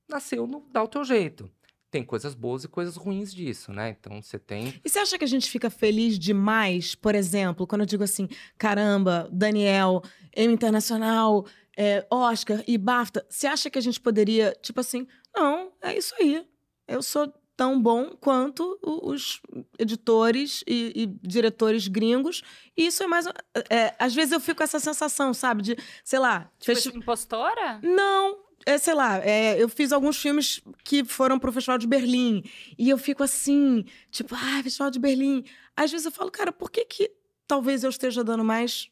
Speaker 3: nasceu no dá o teu jeito. Tem coisas boas e coisas ruins disso, né? Então você tem.
Speaker 1: E você acha que a gente fica feliz demais, por exemplo, quando eu digo assim, caramba, Daniel, M Internacional, é, Oscar e BAFTA, você acha que a gente poderia, tipo assim, não, é isso aí. Eu sou tão bom quanto os editores e, e diretores gringos. E isso é mais. É, às vezes eu fico com essa sensação, sabe? De, sei lá.
Speaker 2: Tipo, festi... impostora?
Speaker 1: Não. É, sei lá, é, eu fiz alguns filmes que foram pro Festival de Berlim. E eu fico assim, tipo, ah, Festival de Berlim. Às vezes eu falo, cara, por que que talvez eu esteja dando mais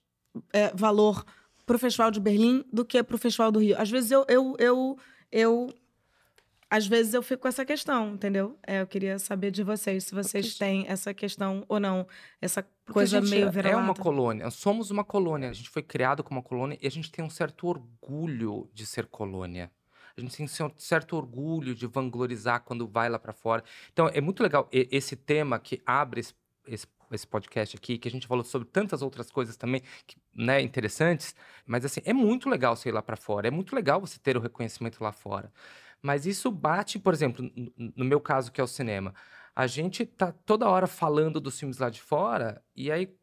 Speaker 1: é, valor pro Festival de Berlim do que pro Festival do Rio. Às vezes eu, eu, eu, eu às vezes eu fico com essa questão, entendeu? É, eu queria saber de vocês se vocês Porque... têm essa questão ou não, essa Porque coisa meio vira
Speaker 3: É uma colônia, somos uma colônia. A gente foi criado como uma colônia e a gente tem um certo orgulho de ser colônia. A gente tem um certo orgulho de vanglorizar quando vai lá para fora. Então é muito legal esse tema que abre esse, esse esse podcast aqui, que a gente falou sobre tantas outras coisas também, que, né, interessantes. Mas assim, é muito legal você ir lá para fora, é muito legal você ter o reconhecimento lá fora. Mas isso bate, por exemplo, no meu caso que é o cinema. A gente tá toda hora falando dos filmes lá de fora e aí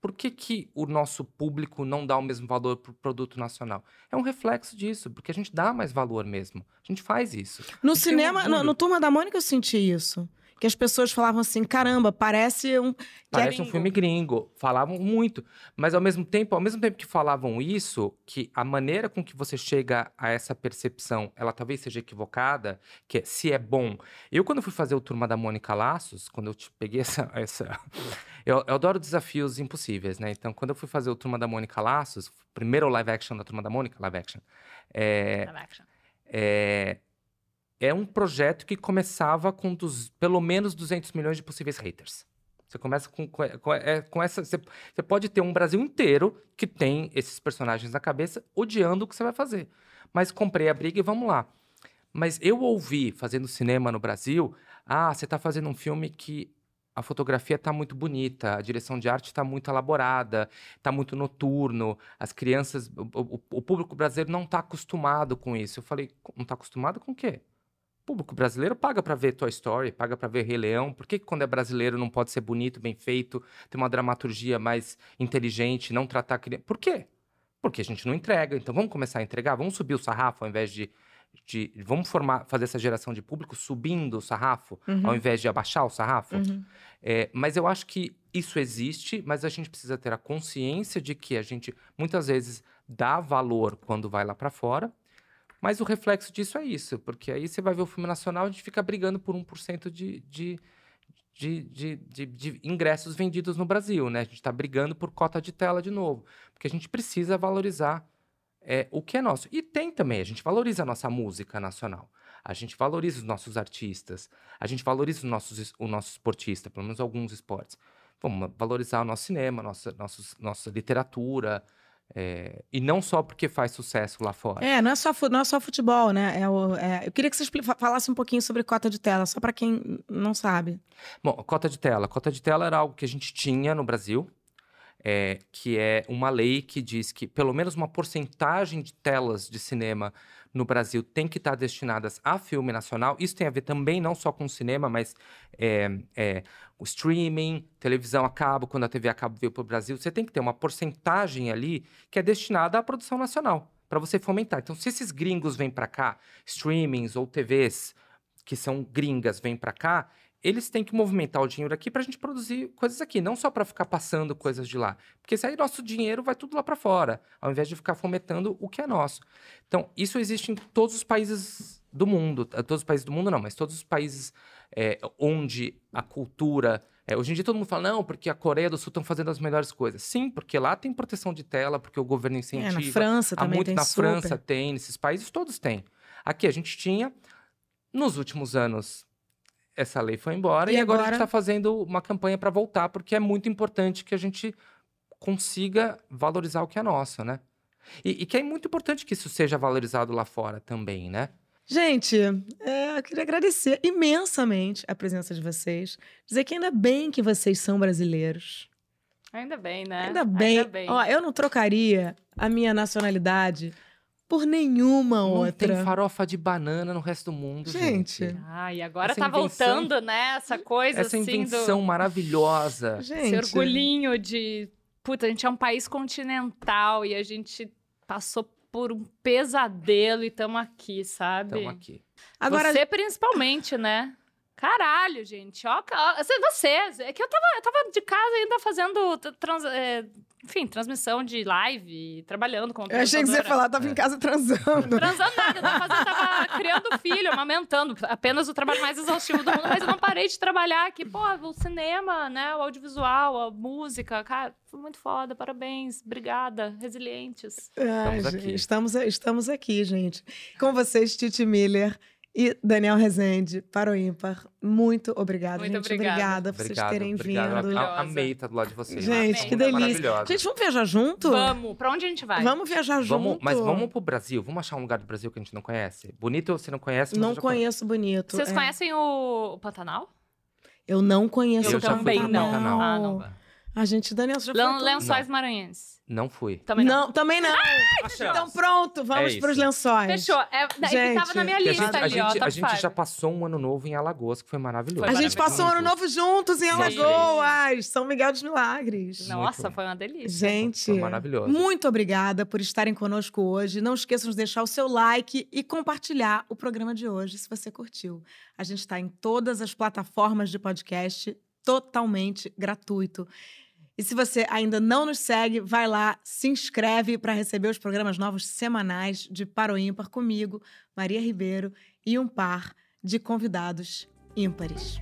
Speaker 3: por que, que o nosso público não dá o mesmo valor para o produto nacional? É um reflexo disso, porque a gente dá mais valor mesmo. A gente faz isso.
Speaker 1: No cinema, no, no Turma da Mônica, eu senti isso que as pessoas falavam assim: caramba, parece um.
Speaker 3: Parece é um filme gringo. Falavam muito. Mas ao mesmo tempo, ao mesmo tempo que falavam isso, que a maneira com que você chega a essa percepção, ela talvez seja equivocada, que é se é bom. Eu, quando fui fazer o Turma da Mônica Laços, quando eu te peguei essa. essa eu, eu adoro desafios impossíveis, né? Então, quando eu fui fazer o Turma da Mônica Laços, primeiro live action da Turma da Mônica, live action. É, live action. É, é um projeto que começava com dos, pelo menos 200 milhões de possíveis haters. Você começa com, com, é, com essa. Você, você, pode ter um Brasil inteiro que tem esses personagens na cabeça odiando o que você vai fazer. Mas comprei a briga e vamos lá. Mas eu ouvi, fazendo cinema no Brasil, ah, você está fazendo um filme que a fotografia está muito bonita, a direção de arte está muito elaborada, está muito noturno, as crianças, o, o, o público brasileiro não está acostumado com isso. Eu falei, não está acostumado com o quê? Público brasileiro paga para ver Toy Story, paga para ver Rei Leão. Por que, que quando é brasileiro não pode ser bonito, bem feito, ter uma dramaturgia mais inteligente, não tratar criança? Por quê? Porque a gente não entrega. Então vamos começar a entregar, vamos subir o sarrafo ao invés de, de vamos formar, fazer essa geração de público subindo o sarrafo, uhum. ao invés de abaixar o sarrafo. Uhum. É, mas eu acho que isso existe, mas a gente precisa ter a consciência de que a gente muitas vezes dá valor quando vai lá para fora mas o reflexo disso é isso, porque aí você vai ver o filme nacional, a gente fica brigando por 1% de, de, de, de, de, de ingressos vendidos no Brasil, né? A gente está brigando por cota de tela de novo, porque a gente precisa valorizar é, o que é nosso. E tem também, a gente valoriza a nossa música nacional, a gente valoriza os nossos artistas, a gente valoriza os nossos, o nosso esportista, pelo menos alguns esportes. Vamos valorizar o nosso cinema, nossa, nossos, nossa literatura, é, e não só porque faz sucesso lá fora.
Speaker 1: É, não é só, não é só futebol, né? É o, é, eu queria que você falasse um pouquinho sobre cota de tela, só para quem não sabe.
Speaker 3: Bom, cota de tela. Cota de tela era algo que a gente tinha no Brasil, é, que é uma lei que diz que pelo menos uma porcentagem de telas de cinema no Brasil tem que estar destinadas a filme nacional. Isso tem a ver também não só com cinema, mas é, é, o streaming, televisão a cabo, quando a TV a cabo veio para o Brasil, você tem que ter uma porcentagem ali que é destinada à produção nacional, para você fomentar. Então, se esses gringos vêm para cá, streamings ou TVs que são gringas vêm para cá, eles têm que movimentar o dinheiro aqui para a gente produzir coisas aqui, não só para ficar passando coisas de lá. Porque se aí nosso dinheiro vai tudo lá para fora, ao invés de ficar fomentando o que é nosso. Então, isso existe em todos os países do mundo. Todos os países do mundo não, mas todos os países é, onde a cultura. É, hoje em dia todo mundo fala, não, porque a Coreia do Sul estão fazendo as melhores coisas. Sim, porque lá tem proteção de tela, porque o governo incentiva. É,
Speaker 1: na França também
Speaker 3: muito
Speaker 1: tem
Speaker 3: na
Speaker 1: super.
Speaker 3: França tem, nesses países todos têm. Aqui a gente tinha Nos últimos anos, essa lei foi embora
Speaker 1: E
Speaker 3: e, agora, a
Speaker 1: agora?
Speaker 3: gente está fazendo uma campanha para voltar, porque é muito importante que a gente consiga valorizar o que é nosso, né? E, e que é muito importante que isso seja valorizado lá fora também, né?
Speaker 1: Gente, é, eu queria agradecer imensamente a presença de vocês. Dizer que ainda bem que vocês são brasileiros.
Speaker 2: Ainda bem, né?
Speaker 1: Ainda bem.
Speaker 2: Ainda bem.
Speaker 1: Ó, eu não trocaria a minha nacionalidade por nenhuma
Speaker 3: Não
Speaker 1: outra.
Speaker 3: tem farofa de banana no resto do mundo,
Speaker 1: Gente.
Speaker 3: gente.
Speaker 2: Ah, e agora
Speaker 3: Essa
Speaker 2: tá
Speaker 3: invenção-
Speaker 2: voltando, né? Essa coisa
Speaker 3: Essa
Speaker 2: assim
Speaker 3: invenção
Speaker 2: do...
Speaker 3: maravilhosa.
Speaker 1: Gente,
Speaker 2: Esse orgulhinho de. Puta, a gente é um país continental e a gente passou por um pesadelo e estamos aqui, sabe?
Speaker 3: Estamos aqui.
Speaker 1: agora
Speaker 2: Você principalmente, né? Caralho, gente. Ó, ó, vocês. É que eu tava, eu tava de casa ainda fazendo. trans- é, enfim, transmissão de live, trabalhando como
Speaker 1: eu achei que você ia falar, tava em casa transando.
Speaker 2: Transando nada, eu tava, fazendo, tava criando filho, amamentando. Apenas o trabalho mais exaustivo do mundo, mas eu não parei de trabalhar aqui. Pô, o cinema, né? O audiovisual, a música, cara, foi muito foda. Parabéns, obrigada, resilientes.
Speaker 1: Ai,
Speaker 3: Estamos
Speaker 1: gente,
Speaker 3: aqui.
Speaker 1: Estamos, estamos aqui, gente. Com vocês, Titi Miller e Daniel Rezende, para o ímpar. Muito obrigada,
Speaker 2: Muito
Speaker 1: gente.
Speaker 2: obrigada.
Speaker 1: por vocês
Speaker 3: Obrigado,
Speaker 1: terem
Speaker 3: obrigado.
Speaker 1: vindo.
Speaker 3: A- Amei estar do lado de vocês.
Speaker 1: Gente, que delícia. Gente, vamos viajar junto?
Speaker 2: Vamos, pra onde a gente vai?
Speaker 1: Vamos viajar
Speaker 3: Vamos,
Speaker 1: junto.
Speaker 3: mas vamos pro Brasil. Vamos achar um lugar do Brasil que a gente não conhece. Bonito você não conhece, mas
Speaker 1: Não
Speaker 3: eu conheço.
Speaker 1: conheço bonito.
Speaker 2: Vocês
Speaker 1: é.
Speaker 2: conhecem o, o Pantanal?
Speaker 1: Eu não conheço
Speaker 3: Eu
Speaker 1: o
Speaker 3: já fui
Speaker 2: também não.
Speaker 3: Pantanal.
Speaker 2: Ah, não.
Speaker 1: A gente, Daniel, você já foi
Speaker 2: Len-
Speaker 1: todo?
Speaker 2: Lençóis Maranhenses.
Speaker 3: Não fui.
Speaker 2: Também não.
Speaker 1: Não, também não. então pronto, vamos
Speaker 3: É
Speaker 1: para os lençóis.
Speaker 2: Fechou. É,
Speaker 1: Gente,
Speaker 2: tava na minha
Speaker 3: Porque a
Speaker 2: lista
Speaker 3: gente, a
Speaker 2: ali, ó.
Speaker 3: gente, a
Speaker 2: top
Speaker 3: gente já passou um ano novo em Alagoas, que foi maravilhoso.
Speaker 2: Foi
Speaker 1: A gente passou o ano novo juntos em Alagoas, São Miguel dos Milagres.
Speaker 2: Nossa,
Speaker 3: Muito.
Speaker 2: foi uma delícia.
Speaker 1: Gente,
Speaker 3: Foi maravilhoso.
Speaker 1: muito obrigada por estarem conosco hoje. Não esqueçam de deixar o seu like e compartilhar o programa de hoje, se você curtiu. A gente está em todas as plataformas de podcast, totalmente gratuito. E se você ainda não nos segue, vai lá, se inscreve para receber os programas novos semanais de Paro Ímpar comigo, Maria Ribeiro, e um par de convidados ímpares.